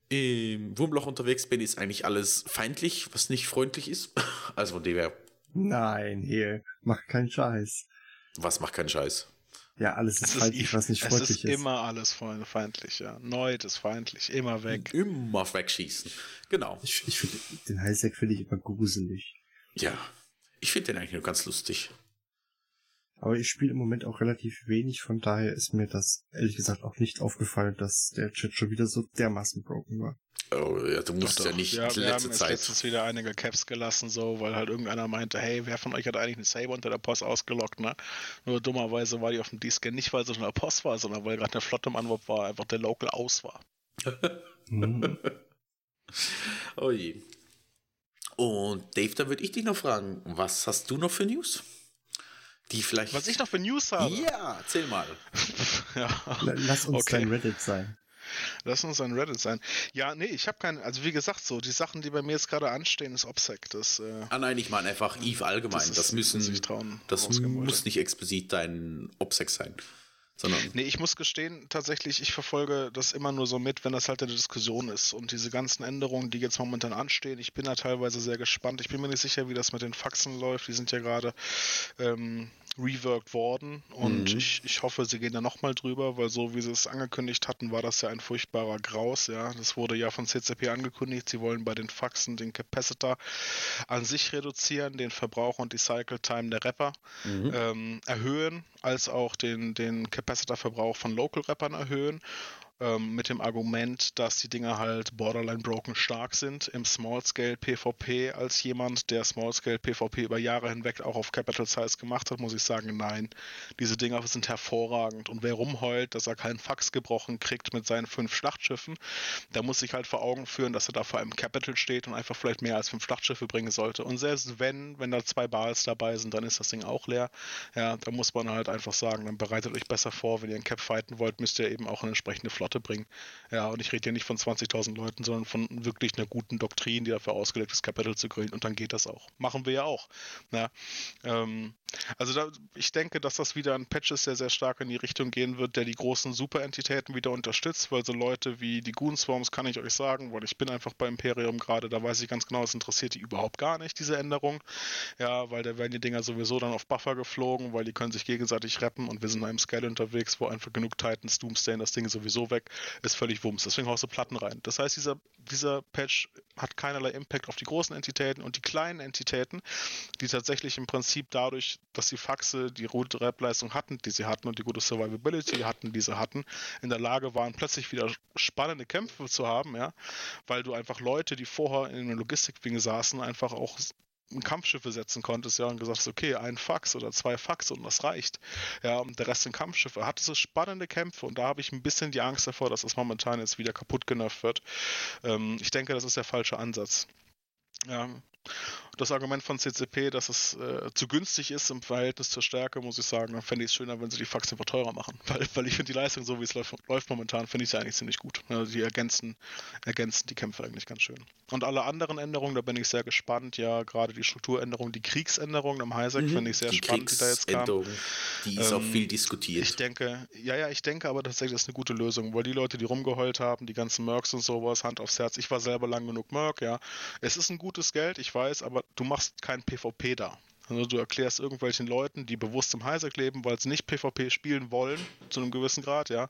im Wurmloch unterwegs bin, ist eigentlich alles feindlich, was nicht freundlich ist. Also von dem her. Nein, hier, mach keinen Scheiß. Was macht keinen Scheiß? Ja, alles ist, ist feindlich, was nicht freundlich ist. Es ist immer alles feindlich, ja. Neut ist feindlich, immer weg. Immer wegschießen. Genau. Ich, ich finde, den Highsec finde ich immer gruselig. Ja, ich finde den eigentlich nur ganz lustig. Aber ich spiele im Moment auch relativ wenig, von daher ist mir das ehrlich gesagt auch nicht aufgefallen, dass der Chat schon wieder so dermaßen broken war. Oh, ja, du musst doch, ja nicht ja, die wir letzte haben Zeit. letztens wieder einige Caps gelassen, so, weil halt irgendeiner meinte, hey, wer von euch hat eigentlich eine Saber unter der Post ausgelockt, ne? Nur dummerweise war die auf dem D-Scan nicht, weil sie schon in der Post war, sondern weil gerade eine Flotte im Anwurf war, einfach der Local aus war. Oh je. Und Dave, da würde ich dich noch fragen, was hast du noch für News? Die vielleicht. Was ich noch für News habe. Ja, erzähl mal. ja. Lass uns okay. dein Reddit sein. Lass uns ein Reddit sein. Ja, nee, ich habe keinen. Also wie gesagt, so die Sachen, die bei mir jetzt gerade anstehen, ist OPSEC. Das, äh, ah nein, ich meine einfach Eve allgemein. Das, ist, das müssen. Trauen, das muss nicht explizit dein OPSEC sein. Sondern nee, ich muss gestehen, tatsächlich, ich verfolge das immer nur so mit, wenn das halt eine Diskussion ist. Und diese ganzen Änderungen, die jetzt momentan anstehen, ich bin da teilweise sehr gespannt. Ich bin mir nicht sicher, wie das mit den Faxen läuft. Die sind ja gerade ähm, reworked worden und mhm. ich, ich hoffe, sie gehen da nochmal drüber, weil so wie sie es angekündigt hatten, war das ja ein furchtbarer Graus. Ja, das wurde ja von CCP angekündigt. Sie wollen bei den Faxen den Capacitor an sich reduzieren, den Verbrauch und die Cycle Time der Rapper mhm. ähm, erhöhen, als auch den, den Capacitor-Verbrauch von Local Rappern erhöhen. Ähm, mit dem Argument, dass die Dinger halt borderline broken stark sind im Small Scale PvP. Als jemand, der Small Scale PvP über Jahre hinweg auch auf Capital Size gemacht hat, muss ich sagen, nein. Diese Dinger sind hervorragend. Und wer rumheult, dass er keinen Fax gebrochen kriegt mit seinen fünf Schlachtschiffen, der muss sich halt vor Augen führen, dass er da vor einem Capital steht und einfach vielleicht mehr als fünf Schlachtschiffe bringen sollte. Und selbst wenn, wenn da zwei Bals dabei sind, dann ist das Ding auch leer. Ja, da muss man halt einfach sagen, dann bereitet euch besser vor, wenn ihr ein Cap fighten wollt, müsst ihr eben auch eine entsprechende Flotte bringen. Ja, und ich rede hier nicht von 20.000 Leuten, sondern von wirklich einer guten Doktrin, die dafür ausgelegt ist, Capital zu gründen und dann geht das auch. Machen wir ja auch. Ja, ähm, also da, ich denke, dass das wieder ein Patch ist, der sehr stark in die Richtung gehen wird, der die großen Superentitäten wieder unterstützt, weil so Leute wie die Goonswarms kann ich euch sagen, weil ich bin einfach bei Imperium gerade, da weiß ich ganz genau, es interessiert die überhaupt gar nicht, diese Änderung. Ja, weil da werden die Dinger sowieso dann auf Buffer geflogen, weil die können sich gegenseitig reppen und wir sind in einem Scale unterwegs, wo einfach genug Titans Doomsday das Ding sowieso weg, ist völlig Wumms. Deswegen haust du Platten rein. Das heißt, dieser, dieser Patch hat keinerlei Impact auf die großen Entitäten und die kleinen Entitäten, die tatsächlich im Prinzip dadurch, dass die Faxe die gute Rap-Leistung hatten, die sie hatten und die gute Survivability hatten, die sie hatten, in der Lage waren, plötzlich wieder spannende Kämpfe zu haben, ja, weil du einfach Leute, die vorher in einem Logistikwing saßen, einfach auch Kampfschiffe setzen konntest, ja, und gesagt hast, okay, ein Fax oder zwei Fax und das reicht. Ja, und der Rest sind Kampfschiffe. Hat es spannende Kämpfe und da habe ich ein bisschen die Angst davor, dass das momentan jetzt wieder kaputt genervt wird. Ähm, ich denke, das ist der falsche Ansatz. Ja, das Argument von CCP, dass es äh, zu günstig ist im Verhältnis zur Stärke, muss ich sagen, dann fände ich es schöner, wenn sie die Faxen einfach teurer machen. Weil, weil ich finde die Leistung, so wie es läuft, läuft momentan, finde ich sie eigentlich ziemlich gut. Also die ergänzen, ergänzen die Kämpfe eigentlich ganz schön. Und alle anderen Änderungen, da bin ich sehr gespannt. Ja, gerade die Strukturänderung, die Kriegsänderung am Highsec mhm. finde ich sehr die spannend, die da jetzt kam. Die ist ähm, auch viel diskutiert. Ich denke, ja, ja, ich denke aber tatsächlich, das ist eine gute Lösung, weil die Leute, die rumgeheult haben, die ganzen Mercs und sowas, Hand aufs Herz, ich war selber lang genug Merc, ja. Es ist ein gutes Geld, ich weiß, aber du machst kein PvP da. Also du erklärst irgendwelchen Leuten, die bewusst im Highsec leben, weil sie nicht PvP spielen wollen, zu einem gewissen Grad, ja,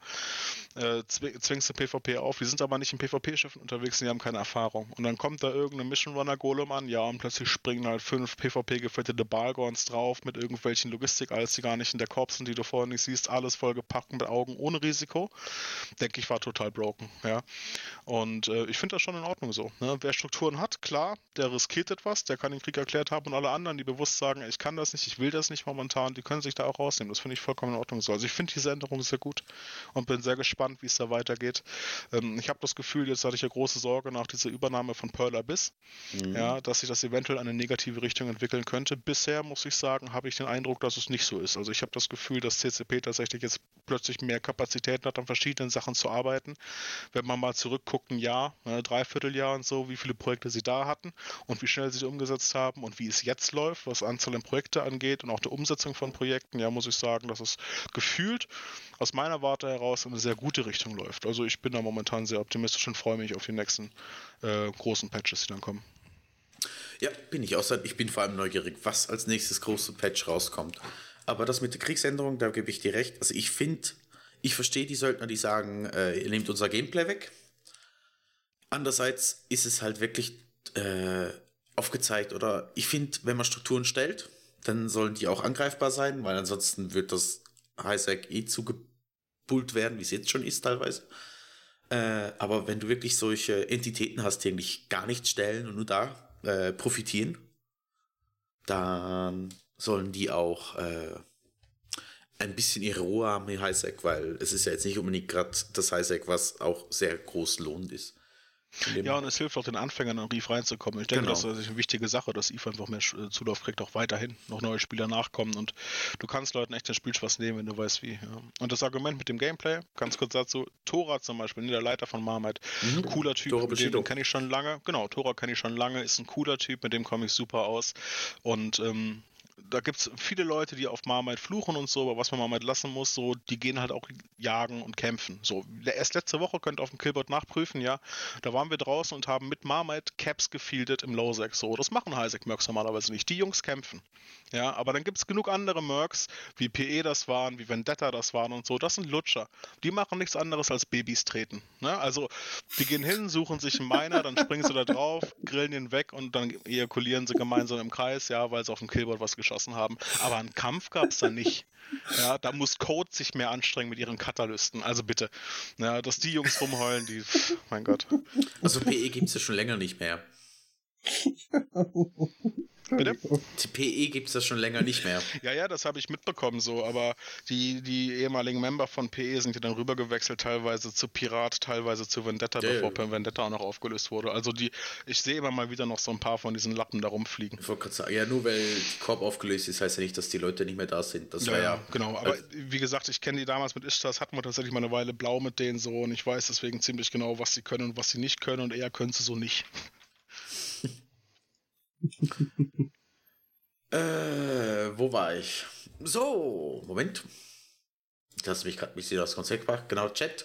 äh, zwingst du PvP auf. Die sind aber nicht in PvP-Schiffen unterwegs, die haben keine Erfahrung. Und dann kommt da irgendein Mission Runner Golem an, ja, und plötzlich springen halt fünf PvP-gefettete Balgons drauf mit irgendwelchen Logistik, alles die gar nicht in der Korb sind, die du vorher nicht siehst, alles vollgepackt mit Augen ohne Risiko. Denke ich, war total broken, ja. Und äh, ich finde das schon in Ordnung so. Ne? Wer Strukturen hat, klar, der riskiert etwas, der kann den Krieg erklärt haben und alle anderen, die bewusst sagen, ich kann das nicht, ich will das nicht momentan, die können sich da auch rausnehmen. Das finde ich vollkommen in Ordnung so. Also ich finde diese Änderung sehr gut und bin sehr gespannt, wie es da weitergeht. Ähm, ich habe das Gefühl, jetzt hatte ich ja große Sorge nach dieser Übernahme von Pearl Abyss, mhm. ja, dass sich das eventuell in eine negative Richtung entwickeln könnte. Bisher muss ich sagen, habe ich den Eindruck, dass es nicht so ist. Also ich habe das Gefühl, dass CCP tatsächlich jetzt plötzlich mehr Kapazitäten hat, an verschiedenen Sachen zu arbeiten. Wenn man mal zurückguckt, ein Jahr, ne, Dreivierteljahr und so, wie viele Projekte sie da hatten und wie schnell sie die umgesetzt haben und wie es jetzt läuft, was Anzahl an Projekte angeht und auch der Umsetzung von Projekten, ja, muss ich sagen, dass es gefühlt aus meiner Warte heraus in eine sehr gute Richtung läuft. Also ich bin da momentan sehr optimistisch und freue mich auf die nächsten äh, großen Patches, die dann kommen. Ja, bin ich auch. Ich bin vor allem neugierig, was als nächstes große Patch rauskommt. Aber das mit der Kriegsänderung, da gebe ich dir recht. Also ich finde, ich verstehe die Söldner, die sagen, äh, ihr nehmt unser Gameplay weg. Andererseits ist es halt wirklich äh, aufgezeigt oder ich finde, wenn man Strukturen stellt, dann sollen die auch angreifbar sein, weil ansonsten wird das Highsec eh zugepult werden, wie es jetzt schon ist teilweise. Äh, aber wenn du wirklich solche Entitäten hast, die eigentlich gar nicht stellen und nur da äh, profitieren, dann sollen die auch äh, ein bisschen ihre Ruhe haben im Highsec, weil es ist ja jetzt nicht unbedingt gerade das Highsec, was auch sehr groß lohnend ist. Ja, und es hilft auch den Anfängern, in Reef reinzukommen. Ich denke, genau. das ist eine wichtige Sache, dass Eve einfach mehr äh, Zulauf kriegt, auch weiterhin noch neue Spieler nachkommen und du kannst Leuten echt den Spielspaß nehmen, wenn du weißt wie. Ja. Und das Argument mit dem Gameplay, ganz kurz dazu, Tora zum Beispiel, der Leiter von Marmite, mhm. cooler Typ, Tora mit dem kenne ich schon lange. Genau, Tora kenne ich schon lange, ist ein cooler Typ, mit dem komme ich super aus und ähm, da gibt es viele Leute, die auf Marmite fluchen und so, aber was man Marmite lassen muss, so, die gehen halt auch jagen und kämpfen. So, erst letzte Woche könnt ihr auf dem Killboard nachprüfen, ja. Da waren wir draußen und haben mit Marmite Caps gefieldet im Lowsec. So, das machen Highsec-Mercs normalerweise nicht. Die Jungs kämpfen. Ja, aber dann gibt es genug andere Mercs, wie PE das waren, wie Vendetta das waren und so. Das sind Lutscher. Die machen nichts anderes als Babys treten. Ne? Also, die gehen hin, suchen sich einen Miner, dann springen sie da drauf, grillen ihn weg und dann ejakulieren sie gemeinsam im Kreis, ja, weil sie auf dem Killboard was geschafft geschossen haben. Aber einen Kampf gab es da nicht. Ja, da muss Code sich mehr anstrengen mit ihren Katalysten. Also bitte. Ja, dass die Jungs rumheulen, die. Mein Gott. Also PE gibt es ja schon länger nicht mehr. Bitte? Die PE gibt es ja schon länger nicht mehr. Ja, ja, das habe ich mitbekommen so, aber die, die ehemaligen Member von PE sind ja dann rübergewechselt, teilweise zu Pirat, teilweise zu Vendetta, ja, bevor ja. Vendetta auch noch aufgelöst wurde. Also die, ich sehe immer mal wieder noch so ein paar von diesen Lappen da rumfliegen. Ich wollte sagen, ja, nur weil die Korb aufgelöst ist, heißt ja nicht, dass die Leute nicht mehr da sind. Das ja, war ja. Genau, aber wie gesagt, ich kenne die damals mit Ishtas, hatten wir tatsächlich mal eine Weile blau mit denen so und ich weiß deswegen ziemlich genau, was sie können und was sie nicht können und eher können sie so nicht. Äh, wo war ich? So, Moment. Du hast mich gerade ein bisschen aus Konzept gebracht. Genau, Chat.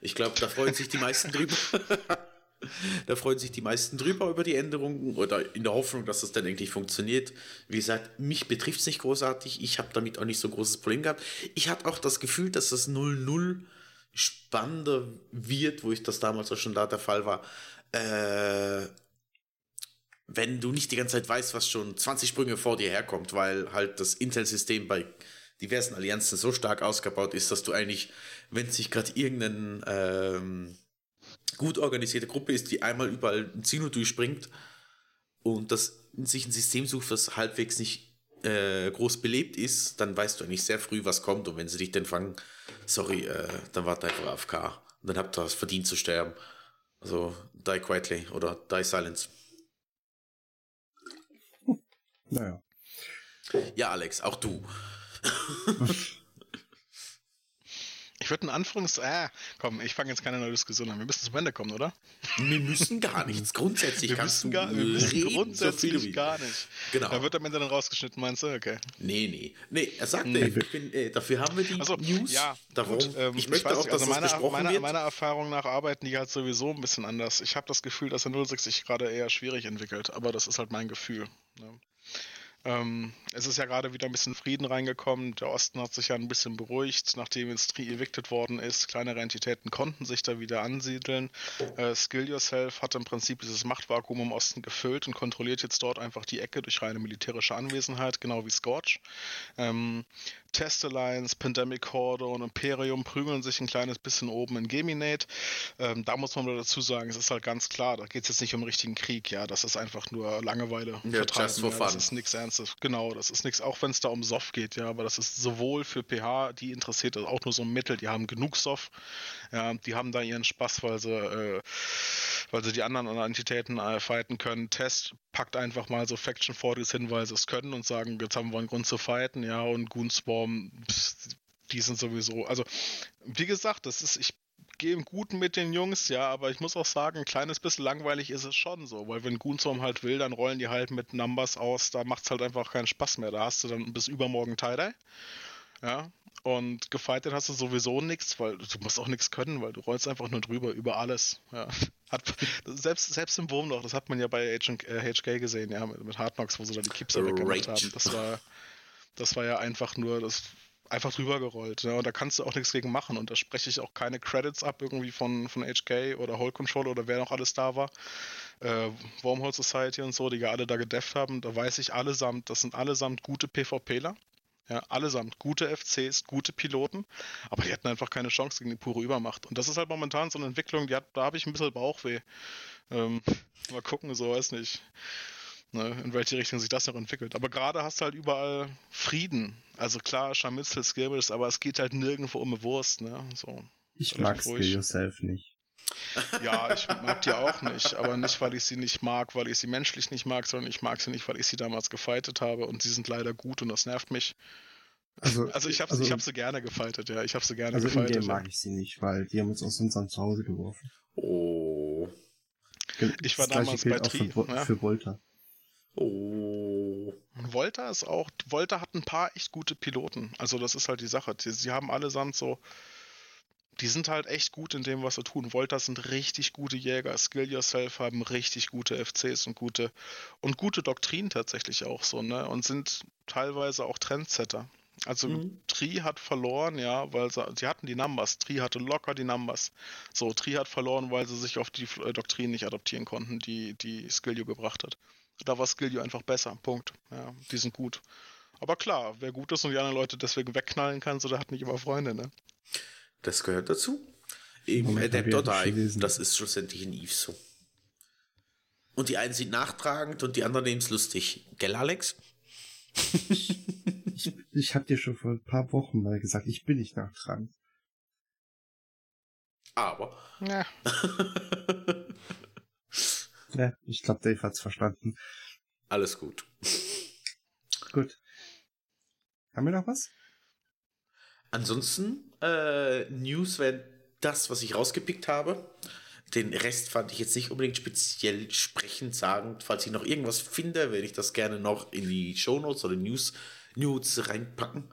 Ich glaube, da freuen sich die meisten drüber. da freuen sich die meisten drüber über die Änderungen oder in der Hoffnung, dass das dann endlich funktioniert. Wie gesagt, mich betrifft es nicht großartig. Ich habe damit auch nicht so ein großes Problem gehabt. Ich hatte auch das Gefühl, dass das 0-0 spannender wird, wo ich das damals auch schon da der Fall war. Äh, wenn du nicht die ganze Zeit weißt, was schon 20 Sprünge vor dir herkommt, weil halt das Intel-System bei diversen Allianzen so stark ausgebaut ist, dass du eigentlich, wenn sich gerade irgendeine ähm, gut organisierte Gruppe ist, die einmal überall ein Zino durchspringt und das sich ein System sucht, das halbwegs nicht äh, groß belebt ist, dann weißt du eigentlich sehr früh, was kommt und wenn sie dich dann fangen, sorry, äh, dann warte einfach auf K. Und dann habt ihr es verdient zu sterben. Also die quietly oder die silence. Naja. Ja, Alex, auch du. Ich würde einen Anfangs. Ah, komm, ich fange jetzt keine neue Diskussion an. Wir müssen zum Ende kommen, oder? Wir müssen gar nichts. Grundsätzlich wir kannst du gar, wir müssen reden, grundsätzlich so gar nicht. Genau. Da wird am Ende dann rausgeschnitten, meinst du? Okay. Nee, nee. Nee, er sagte, hm. ich bin, äh, dafür haben wir die also, News. Ja, Darum, gut, ähm, ich möchte ich auch, dass also meine, das besprochen meine, wird. Meiner Erfahrung nach arbeiten die halt sowieso ein bisschen anders. Ich habe das Gefühl, dass der 06 sich gerade eher schwierig entwickelt, aber das ist halt mein Gefühl. Ne? Ähm, es ist ja gerade wieder ein bisschen Frieden reingekommen. Der Osten hat sich ja ein bisschen beruhigt, nachdem Industrie evicted worden ist. Kleinere Entitäten konnten sich da wieder ansiedeln. Äh, Skill Yourself hat im Prinzip dieses Machtvakuum im Osten gefüllt und kontrolliert jetzt dort einfach die Ecke durch reine militärische Anwesenheit, genau wie Scorch. Ähm, Test Alliance, Pandemic Horde und Imperium prügeln sich ein kleines bisschen oben in Geminate. Ähm, da muss man dazu sagen, es ist halt ganz klar, da geht es jetzt nicht um richtigen Krieg, ja, das ist einfach nur Langeweile. Ja, just for ja. Das ist nichts Ernstes. Genau, das ist nichts, auch wenn es da um Soft geht, ja, aber das ist sowohl für PH, die interessiert das auch nur so ein Mittel, die haben genug Soft, ja, die haben da ihren Spaß, weil sie, äh, weil sie die anderen Entitäten äh, fighten können. Test packt einfach mal so Faction 40s hin, weil sie es können und sagen, jetzt haben wir einen Grund zu fighten, ja, und Goonswarm, die sind sowieso, also wie gesagt, das ist, ich gehe im Guten mit den Jungs, ja, aber ich muss auch sagen, ein kleines bisschen langweilig ist es schon so, weil wenn Goonswarm halt will, dann rollen die halt mit Numbers aus, da macht es halt einfach keinen Spaß mehr, da hast du dann bis übermorgen Tie-Dye, ja, und gefightet hast du sowieso nichts, weil du musst auch nichts können, weil du rollst einfach nur drüber, über alles. Ja. Hat, selbst, selbst im Wurm noch, das hat man ja bei HK äh, gesehen, ja, mit, mit Hard Knocks, wo sie da die Keeps weggemacht haben. Das war, das war ja einfach nur, das einfach drüber gerollt. Ja, und da kannst du auch nichts gegen machen. Und da spreche ich auch keine Credits ab, irgendwie von, von HK oder Hole Control oder wer noch alles da war. Äh, Wormhole Society und so, die ja alle da gedefft haben. Da weiß ich allesamt, das sind allesamt gute PvPler. Ja, allesamt gute FCs, gute Piloten, aber die hatten einfach keine Chance gegen die pure Übermacht. Und das ist halt momentan so eine Entwicklung, die hat, da habe ich ein bisschen Bauchweh. Ähm, mal gucken, so weiß nicht, ne, in welche Richtung sich das noch entwickelt. Aber gerade hast du halt überall Frieden. Also klar, Scharmützel, Skirmish, aber es geht halt nirgendwo um eine Wurst. Ne? So, ich mag Skill Yourself nicht. Ja, ich mag die auch nicht, aber nicht, weil ich sie nicht mag, weil ich sie menschlich nicht mag, sondern ich mag sie nicht, weil ich sie damals gefightet habe und sie sind leider gut und das nervt mich. Also, also ich habe also, hab sie gerne gefightet, ja, ich habe sie gerne also gefightet. Also mag ich sie nicht, weil die haben uns aus unserem Zuhause geworfen. Oh. Ich war damals bei Tri. Für, ja. für Volta. Oh. Volta ist auch, Volta hat ein paar echt gute Piloten. Also das ist halt die Sache. Sie haben allesamt so die sind halt echt gut in dem, was sie tun. Volta sind richtig gute Jäger. Skill Yourself haben richtig gute FCs und gute und gute Doktrinen tatsächlich auch so, ne? Und sind teilweise auch Trendsetter. Also mhm. Tri hat verloren, ja, weil sie, sie hatten die Numbers. Tri hatte locker die Numbers. So, Tri hat verloren, weil sie sich auf die äh, Doktrinen nicht adaptieren konnten, die die Skillio gebracht hat. Da war Skillio einfach besser. Punkt. Ja, die sind gut. Aber klar, wer gut ist und die anderen Leute deswegen wegknallen kann, so der hat nicht immer Freunde, ne? Das gehört dazu. Eben Adapt or Die, das ist schlussendlich in Eve so. Und die einen sind nachtragend und die anderen nehmen es lustig. Gell, Alex? ich, ich, ich hab dir schon vor ein paar Wochen mal gesagt, ich bin nicht nachtragend. Aber. Ja. ja ich glaube, Dave hat's verstanden. Alles gut. Gut. Haben wir noch was? Ansonsten, äh, News wäre das, was ich rausgepickt habe. Den Rest fand ich jetzt nicht unbedingt speziell sprechend sagend. Falls ich noch irgendwas finde, werde ich das gerne noch in die Shownotes oder News, News reinpacken.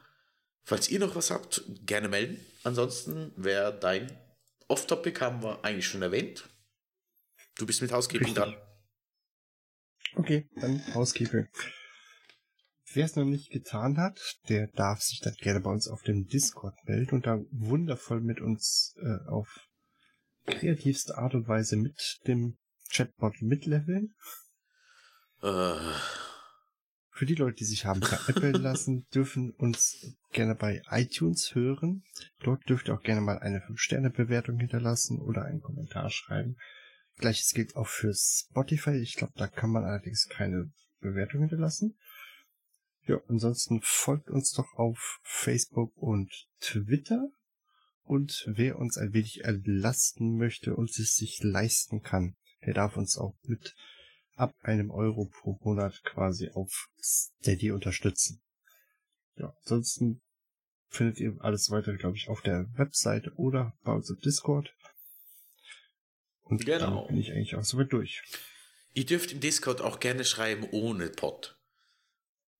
Falls ihr noch was habt, gerne melden. Ansonsten wäre dein Off-Topic haben wir eigentlich schon erwähnt. Du bist mit Housekeeping dran. Okay, dann Housekeeping. Wer es noch nicht getan hat, der darf sich dann gerne bei uns auf dem Discord melden und da wundervoll mit uns äh, auf kreativste Art und Weise mit dem Chatbot mitleveln. Uh. Für die Leute, die sich haben veräppeln lassen, dürfen uns gerne bei iTunes hören. Dort dürft ihr auch gerne mal eine 5-Sterne-Bewertung hinterlassen oder einen Kommentar schreiben. Gleiches gilt auch für Spotify. Ich glaube, da kann man allerdings keine Bewertung hinterlassen. Ja, ansonsten folgt uns doch auf Facebook und Twitter. Und wer uns ein wenig erlasten möchte und es sich leisten kann, der darf uns auch mit ab einem Euro pro Monat quasi auf Steady unterstützen. Ja, ansonsten findet ihr alles weitere, glaube ich, auf der Webseite oder bei uns im Discord. Und genau. dann bin ich eigentlich auch soweit durch. Ihr dürft im Discord auch gerne schreiben ohne Pod.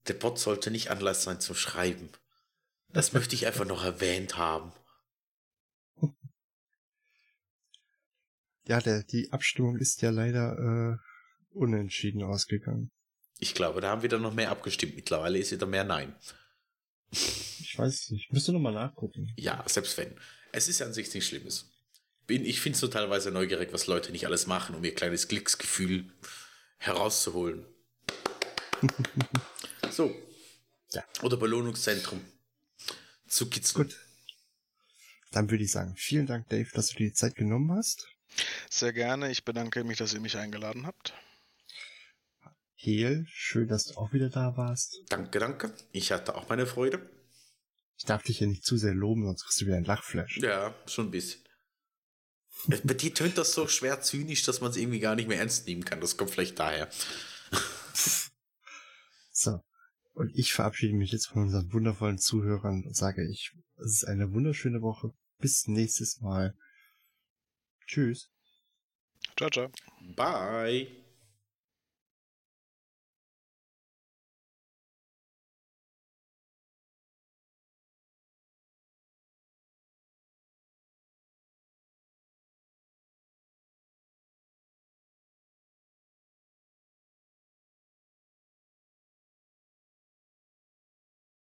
Der Pod sollte nicht Anlass sein zum Schreiben. Das möchte ich einfach noch erwähnt haben. Ja, der, die Abstimmung ist ja leider äh, unentschieden ausgegangen. Ich glaube, da haben wieder noch mehr abgestimmt. Mittlerweile ist wieder mehr Nein. Ich weiß nicht. Müsste noch mal nachgucken. Ja, selbst wenn. Es ist an sich nichts Schlimmes. Bin, ich finde es nur teilweise neugierig, was Leute nicht alles machen, um ihr kleines Glücksgefühl herauszuholen. So. Ja. Oder Belohnungszentrum. Zu kitzeln. Gut. Dann würde ich sagen, vielen Dank, Dave, dass du dir die Zeit genommen hast. Sehr gerne. Ich bedanke mich, dass ihr mich eingeladen habt. Heel, schön, dass du auch wieder da warst. Danke, danke. Ich hatte auch meine Freude. Ich darf dich ja nicht zu sehr loben, sonst kriegst du wieder ein Lachflash. Ja, schon ein bisschen. Bei dir tönt das so schwer zynisch, dass man es irgendwie gar nicht mehr ernst nehmen kann. Das kommt vielleicht daher. so. Und ich verabschiede mich jetzt von unseren wundervollen Zuhörern und sage ich, es ist eine wunderschöne Woche. Bis nächstes Mal. Tschüss. Ciao, ciao. Bye.